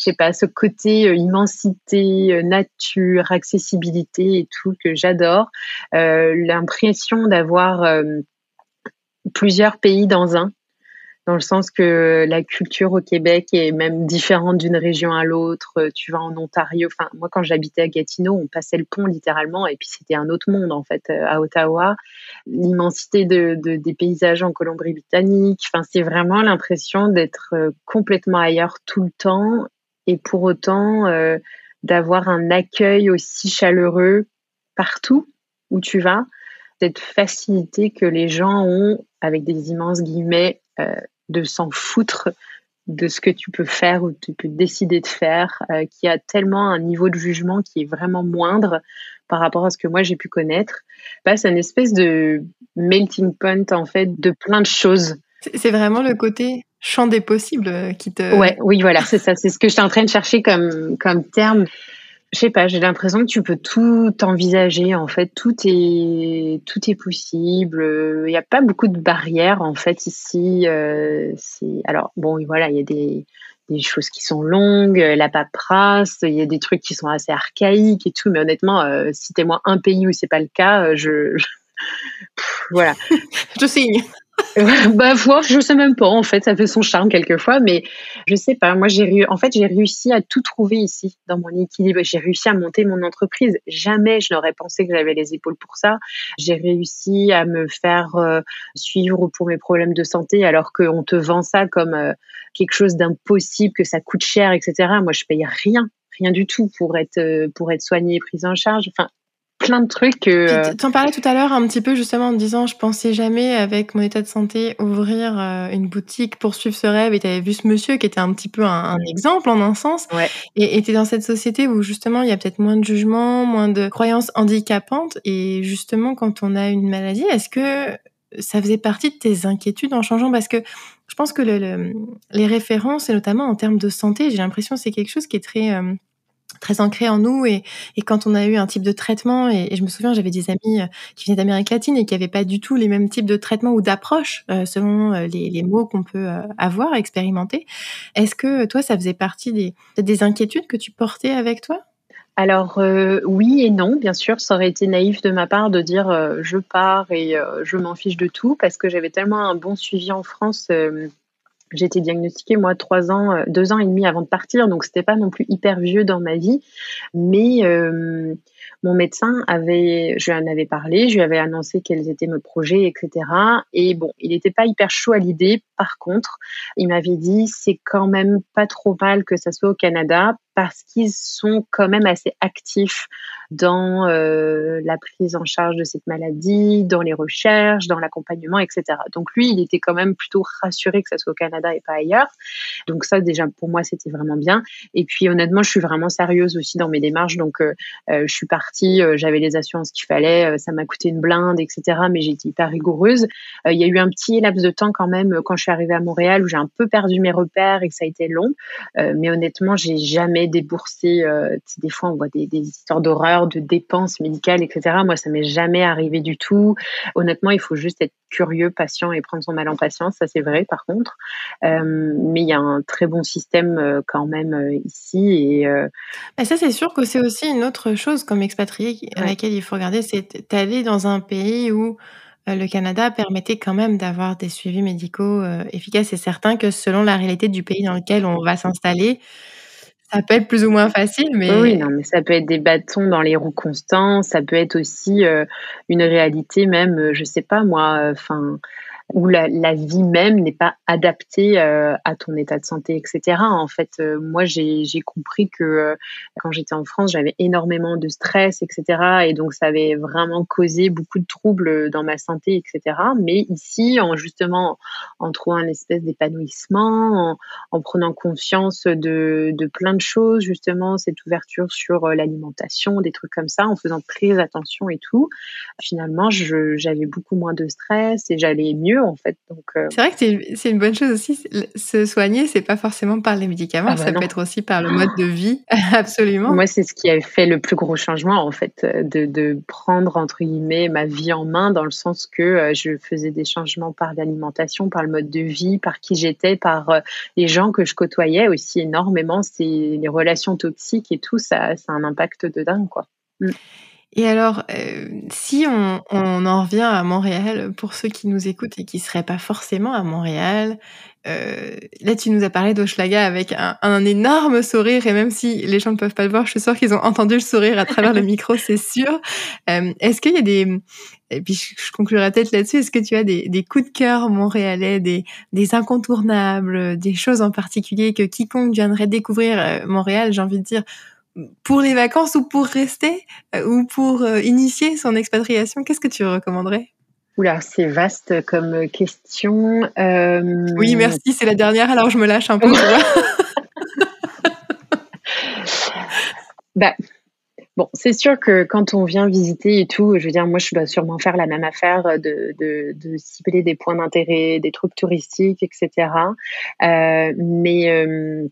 je sais pas, ce côté euh, immensité, euh, nature, accessibilité et tout que j'adore. Euh, l'impression d'avoir plusieurs pays dans un, dans le sens que la culture au Québec est même différente d'une région à l'autre. Tu vas en Ontario. Enfin, moi, quand j'habitais à Gatineau, on passait le pont littéralement, et puis c'était un autre monde en fait à Ottawa. L'immensité de, des paysages en Colombie-Britannique. Enfin, c'est vraiment l'impression d'être complètement ailleurs tout le temps et pour autant euh, d'avoir un accueil aussi chaleureux partout où tu vas, cette facilité que les gens ont, avec des immenses guillemets, euh, de s'en foutre de ce que tu peux faire ou tu peux décider de faire, euh, qui a tellement un niveau de jugement qui est vraiment moindre par rapport à ce que moi j'ai pu connaître. Bah, c'est une espèce de melting point en fait de plein de choses. C'est vraiment le côté champ des possibles qui te. Ouais, oui, voilà, c'est ça. C'est ce que j'étais en train de chercher comme, comme terme. Je sais pas, j'ai l'impression que tu peux tout envisager. En fait, tout est, tout est possible. Il n'y a pas beaucoup de barrières, en fait, ici. Euh, alors, bon, voilà, il y a des, des choses qui sont longues, la paperasse, il y a des trucs qui sont assez archaïques et tout. Mais honnêtement, euh, citez-moi un pays où c'est pas le cas, euh, je, je... <laughs> voilà. <laughs> je signe. <laughs> bah, voir, je sais même pas. En fait, ça fait son charme quelquefois, mais je sais pas. Moi, j'ai en fait, j'ai réussi à tout trouver ici dans mon équilibre. J'ai réussi à monter mon entreprise. Jamais je n'aurais pensé que j'avais les épaules pour ça. J'ai réussi à me faire euh, suivre pour mes problèmes de santé, alors qu'on te vend ça comme euh, quelque chose d'impossible, que ça coûte cher, etc. Moi, je paye rien rien du tout pour être euh, pour être soignée et prise en charge. Enfin, plein de trucs. Euh... Tu en parlais tout à l'heure un petit peu justement en disant je pensais jamais avec mon état de santé ouvrir euh, une boutique pour suivre ce rêve et tu avais vu ce monsieur qui était un petit peu un, exemple en un sens ouais. et tu es dans cette société où justement il y a peut-être moins de jugement, moins de croyances handicapantes et justement quand on a une maladie, est-ce que ça faisait partie de tes inquiétudes en changeant? Parce que je pense que le, les références et notamment en termes de santé, j'ai l'impression c'est quelque chose qui est très euh, très ancré en nous et, quand on a eu un type de traitement et, je me souviens j'avais des amis euh, qui venaient d'Amérique latine et qui n'avaient pas du tout les mêmes types de traitements ou d'approches euh, selon euh, les, mots qu'on peut avoir expérimenter. Est-ce que toi ça faisait partie des, des inquiétudes que tu portais avec toi? Alors oui et non, bien sûr, ça aurait été naïf de ma part de dire je pars et je m'en fiche de tout parce que j'avais tellement un bon suivi en France j'ai été diagnostiquée moi trois ans, euh, deux ans et demi avant de partir, donc c'était pas non plus hyper vieux dans ma vie, mais euh, mon médecin avait, je lui en avais parlé, je lui avais annoncé quels étaient mes projets, etc. Et bon, il n'était pas hyper chaud à l'idée. Par contre, il m'avait dit c'est quand même pas trop mal que ça soit au Canada parce qu'ils sont quand même assez actifs dans euh, la prise en charge de cette maladie, dans les recherches, dans l'accompagnement, etc. Donc lui, il était quand même plutôt rassuré que ça soit au Canada et pas ailleurs. Donc ça, déjà, pour moi, c'était vraiment bien. Et puis honnêtement, je suis vraiment sérieuse aussi dans mes démarches, donc euh, euh je suis partie, j'avais les assurances qu'il fallait, ça m'a coûté une blinde, etc. Mais j'étais hyper rigoureuse. Il y a eu un petit laps de temps quand même quand je suis arrivée à Montréal où j'ai un peu perdu mes repères et que ça a été long. mais honnêtement, j'ai jamais déboursé. des fois, on voit des, des histoires d'horreur, de dépenses médicales, etc. Moi, ça m'est jamais arrivé du tout. Honnêtement, il faut juste être curieux, patient et prendre son mal en patience. Ça, c'est vrai, par contre. mais il y a un très bon système quand même ici et bah, ça, c'est sûr que c'est aussi une autre chose comme expatrié à laquelle il faut regarder, c'est d'aller dans un pays où euh, le Canada permettait quand même d'avoir des suivis médicaux euh, efficaces. Et certains que selon la réalité du pays dans lequel on va s'installer, ça peut être plus ou moins facile, mais oui, non, mais ça peut être des bâtons dans les roues constants, ça peut être aussi euh, une réalité même, je sais pas moi, enfin où la, vie même n'est pas adaptée euh, à ton état de santé, etc. En fait, euh, moi, j'ai compris que euh, quand j'étais en France, j'avais énormément de stress, etc. Et donc, ça avait vraiment causé beaucoup de troubles dans ma santé, etc. Mais ici, en justement, en trouvant une espèce d'épanouissement, en, en, prenant conscience de, plein de choses, justement, cette ouverture sur l'alimentation, des trucs comme ça, en faisant très attention et tout, finalement, j'avais beaucoup moins de stress et j'allais mieux en fait. Donc, euh, C'est vrai que c'est une bonne chose aussi. Se soigner, c'est pas forcément par les médicaments, ah bah ça peut être aussi par le mode de vie, <laughs> absolument. Moi, c'est ce qui a fait le plus gros changement en fait, euh, de, de, prendre entre guillemets ma vie en main dans le sens que euh, je faisais des changements par l'alimentation, par le mode de vie, par qui j'étais, par les gens que je côtoyais aussi énormément. C'est les relations toxiques et tout, ça, ça a un impact de dingue quoi. Mm. Et alors, euh, si on, on, en revient à Montréal, pour ceux qui nous écoutent et qui seraient pas forcément à Montréal, euh, là tu nous as parlé d'Oshlaga avec un, un, énorme sourire et même si les gens ne peuvent pas le voir, je suis sûre qu'ils ont entendu le sourire à travers le micro, c'est sûr. Euh, est-ce qu'il y a des et puis je, conclurai peut-être là-dessus. Est-ce que tu as des, des, coups de cœur montréalais, des, des incontournables, des choses en particulier que quiconque viendrait découvrir euh, Montréal, j'ai envie de dire, pour les vacances ou pour rester euh, ou pour euh, initier son expatriation, qu'est-ce que tu recommanderais? Oula, c'est vaste comme question. Euh, oui, merci, c'est la dernière, alors je me lâche un peu. <laughs> bah, bon, c'est sûr que quand on vient visiter et tout, je veux dire, moi, je dois sûrement faire la même affaire de, de, de cibler des points d'intérêt, des trucs touristiques, etc. mais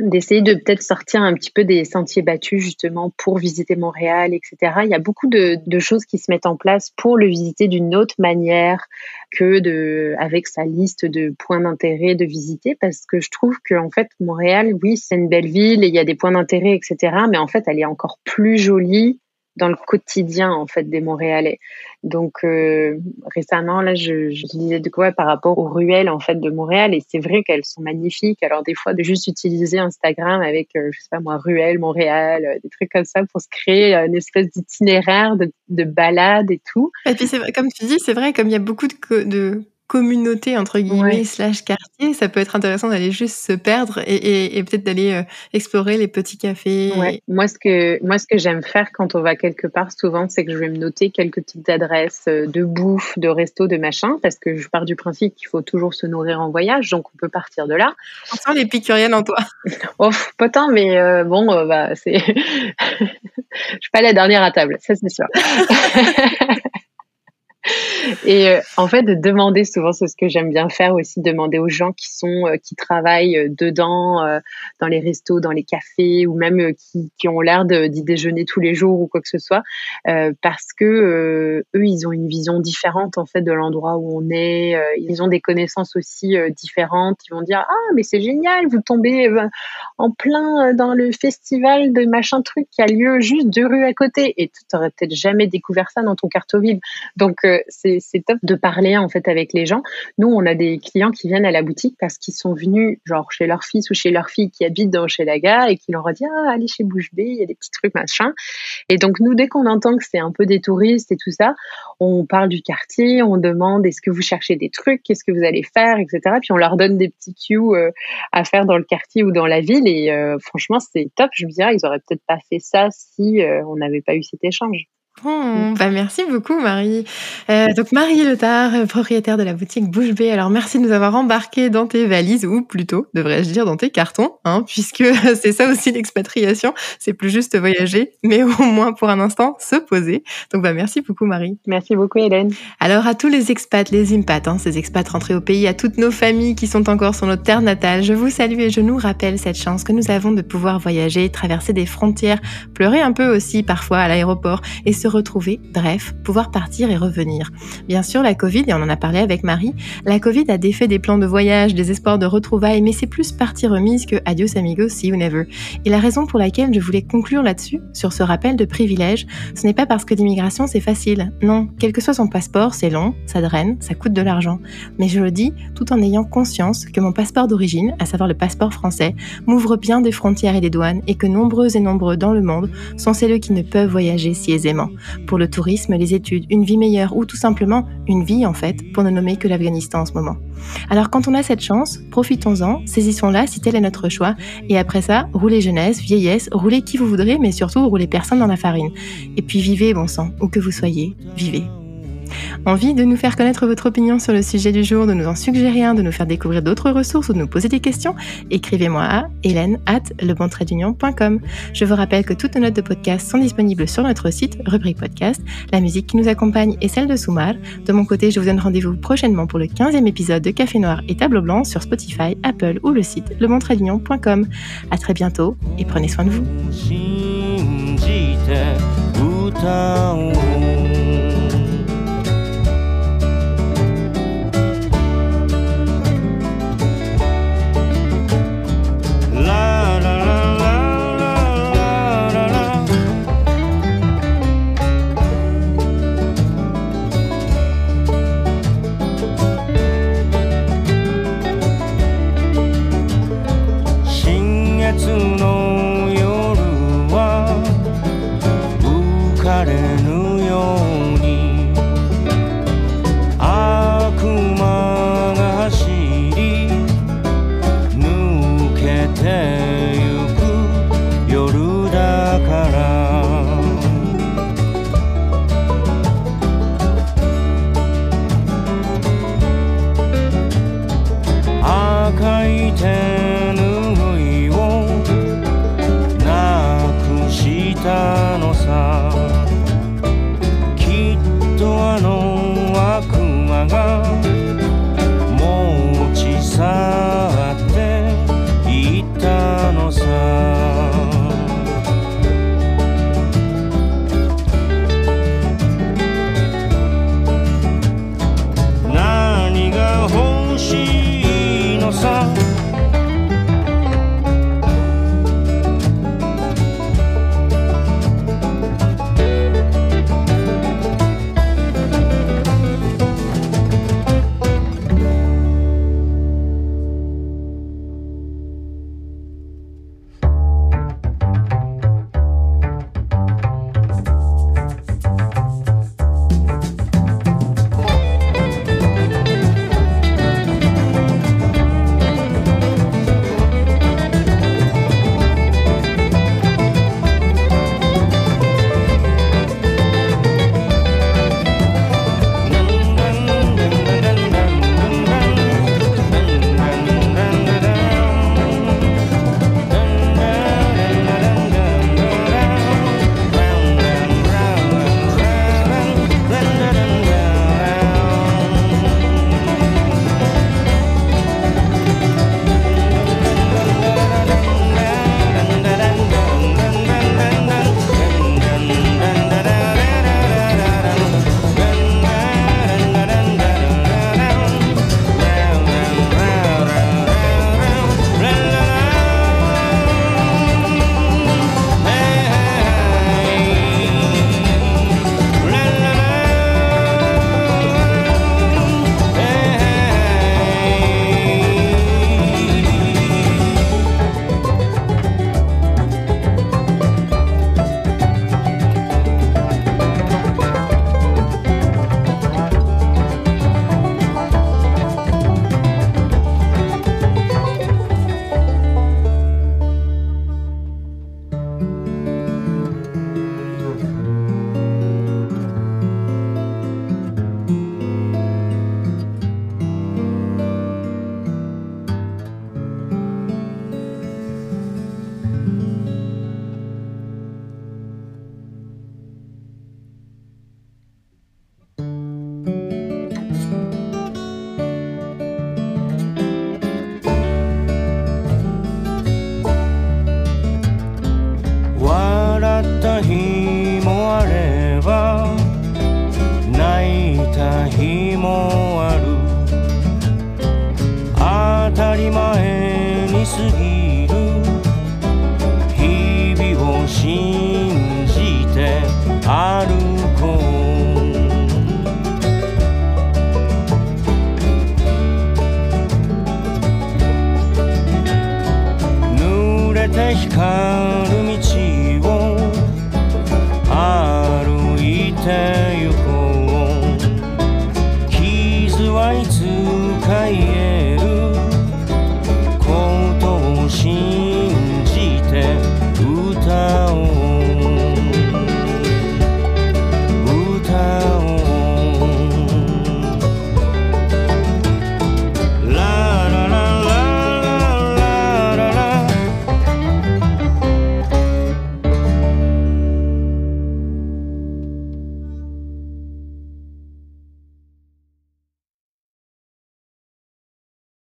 d'essayer de peut-être sortir un petit peu des sentiers battus justement pour visiter Montréal, etc. Il y a beaucoup de, de choses qui se mettent en place pour le visiter d'une autre manière que de avec sa liste de points d'intérêt de visiter parce que je trouve que en fait Montréal, oui, c'est une belle ville et il y a des points d'intérêt, etc. Mais en fait, elle est encore plus jolie dans le quotidien en fait des Montréalais. Donc euh, récemment là, je, je disais de quoi par rapport aux ruelles en fait de Montréal et c'est vrai qu'elles sont magnifiques. Alors des fois de juste utiliser Instagram avec euh, je sais pas moi ruelle Montréal, euh, des trucs comme ça pour se créer une espèce d'itinéraire de, de balade et tout. Et puis c'est comme tu dis, c'est vrai comme il y a beaucoup de, de communauté entre guillemets slash quartier, ça peut être intéressant d'aller juste se perdre et, et, peut-être d'aller euh, explorer les petits cafés. Ouais. Moi ce que moi ce que j'aime faire quand on va quelque part souvent, c'est que je vais me noter quelques petites adresses euh, de bouffe, de resto, de machin, parce que je pars du principe qu'il faut toujours se nourrir en voyage, donc on peut partir de là. On sent l'épicurienne en toi. <laughs> oh, pas tant, mais euh, bon, bah c'est, <laughs> je suis pas la dernière à table, ça c'est sûr. <laughs> <laughs> Et euh, en fait, de demander souvent, c'est ce que j'aime bien faire aussi, demander aux gens qui sont, euh, qui travaillent euh, dedans, dans les restos, dans les cafés, ou même qui, ont l'air d'y déjeuner tous les jours ou quoi que ce soit, parce que eux, ils ont une vision différente en fait de l'endroit où on est. ils ont des connaissances aussi différentes. Ils vont dire ah mais c'est génial, vous tombez en plein dans le festival de machin truc qui a lieu juste deux rues à côté, et tu n'aurais peut-être jamais découvert ça dans ton cartoville. Donc c'est top de parler en fait avec les gens. Nous, on a des clients qui viennent à la boutique parce qu'ils sont venus genre chez leur fils ou chez leur fille qui habite dans chez Laga et qui leur dit ah allez chez Bouche B, il y a des petits trucs machin. Et donc nous, dès qu'on entend que c'est un peu des touristes et tout ça, on parle du quartier, on demande est-ce que vous cherchez des trucs, qu'est-ce que vous allez faire, etc. Puis on leur donne des petits cues euh, à faire dans le quartier ou dans la ville et euh, franchement c'est top. Je me dirais ils auraient peut-être pas fait ça si euh, on n'avait pas eu cet échange. Bon, bah merci beaucoup Marie. Euh, donc Marie Letard, euh, propriétaire de la boutique Bouche Bée. Alors merci de nous avoir embarqués dans tes valises, ou plutôt, devrais-je dire, dans tes cartons, hein, <laughs> puisque <laughs> c'est ça aussi l'expatriation. C'est plus juste voyager, mais au moins pour un instant se poser. Donc bah merci beaucoup Marie. Merci beaucoup Hélène. Alors à tous les expats, les impats, hein, ces expats rentrés au pays, à toutes nos familles qui sont encore sur notre terre natale, je vous salue et je nous rappelle cette chance que nous avons de pouvoir voyager, traverser des frontières, pleurer un peu aussi parfois à l'aéroport et se retrouver, bref, pouvoir partir et revenir. Bien sûr, la Covid, et on en a parlé avec Marie, la Covid a défait des plans de voyage, des espoirs de retrouvailles, mais c'est plus partie remise que adios amigos, see you never. Et la raison pour laquelle je voulais conclure là-dessus, sur ce rappel de privilège, ce n'est pas parce que l'immigration c'est facile. Non, quel que soit son passeport, c'est long, ça draine, ça coûte de l'argent. Mais je le dis tout en ayant conscience que mon passeport d'origine, à savoir le passeport français, m'ouvre bien des frontières et des douanes et que nombreux et nombreux dans le monde sont celles qui ne peuvent voyager si aisément pour le tourisme, les études, une vie meilleure ou tout simplement une vie en fait, pour ne nommer que l'Afghanistan en ce moment. Alors quand on a cette chance, profitons-en, saisissons-la si tel est notre choix, et après ça, roulez jeunesse, vieillesse, roulez qui vous voudrez, mais surtout roulez personne dans la farine. Et puis vivez, bon sang, où que vous soyez, vivez. Envie de nous faire connaître votre opinion sur le sujet du jour, de nous en suggérer un, de nous faire découvrir d'autres ressources ou de nous poser des questions Écrivez-moi à hélène at lebontraitdunion.com. Je vous rappelle que toutes nos notes de podcast sont disponibles sur notre site, rubrique podcast. La musique qui nous accompagne est celle de Soumar. De mon côté, je vous donne rendez-vous prochainement pour le 15e épisode de Café Noir et Tableau Blanc sur Spotify, Apple ou le site lebontraitdunion.com. À très bientôt et prenez soin de vous.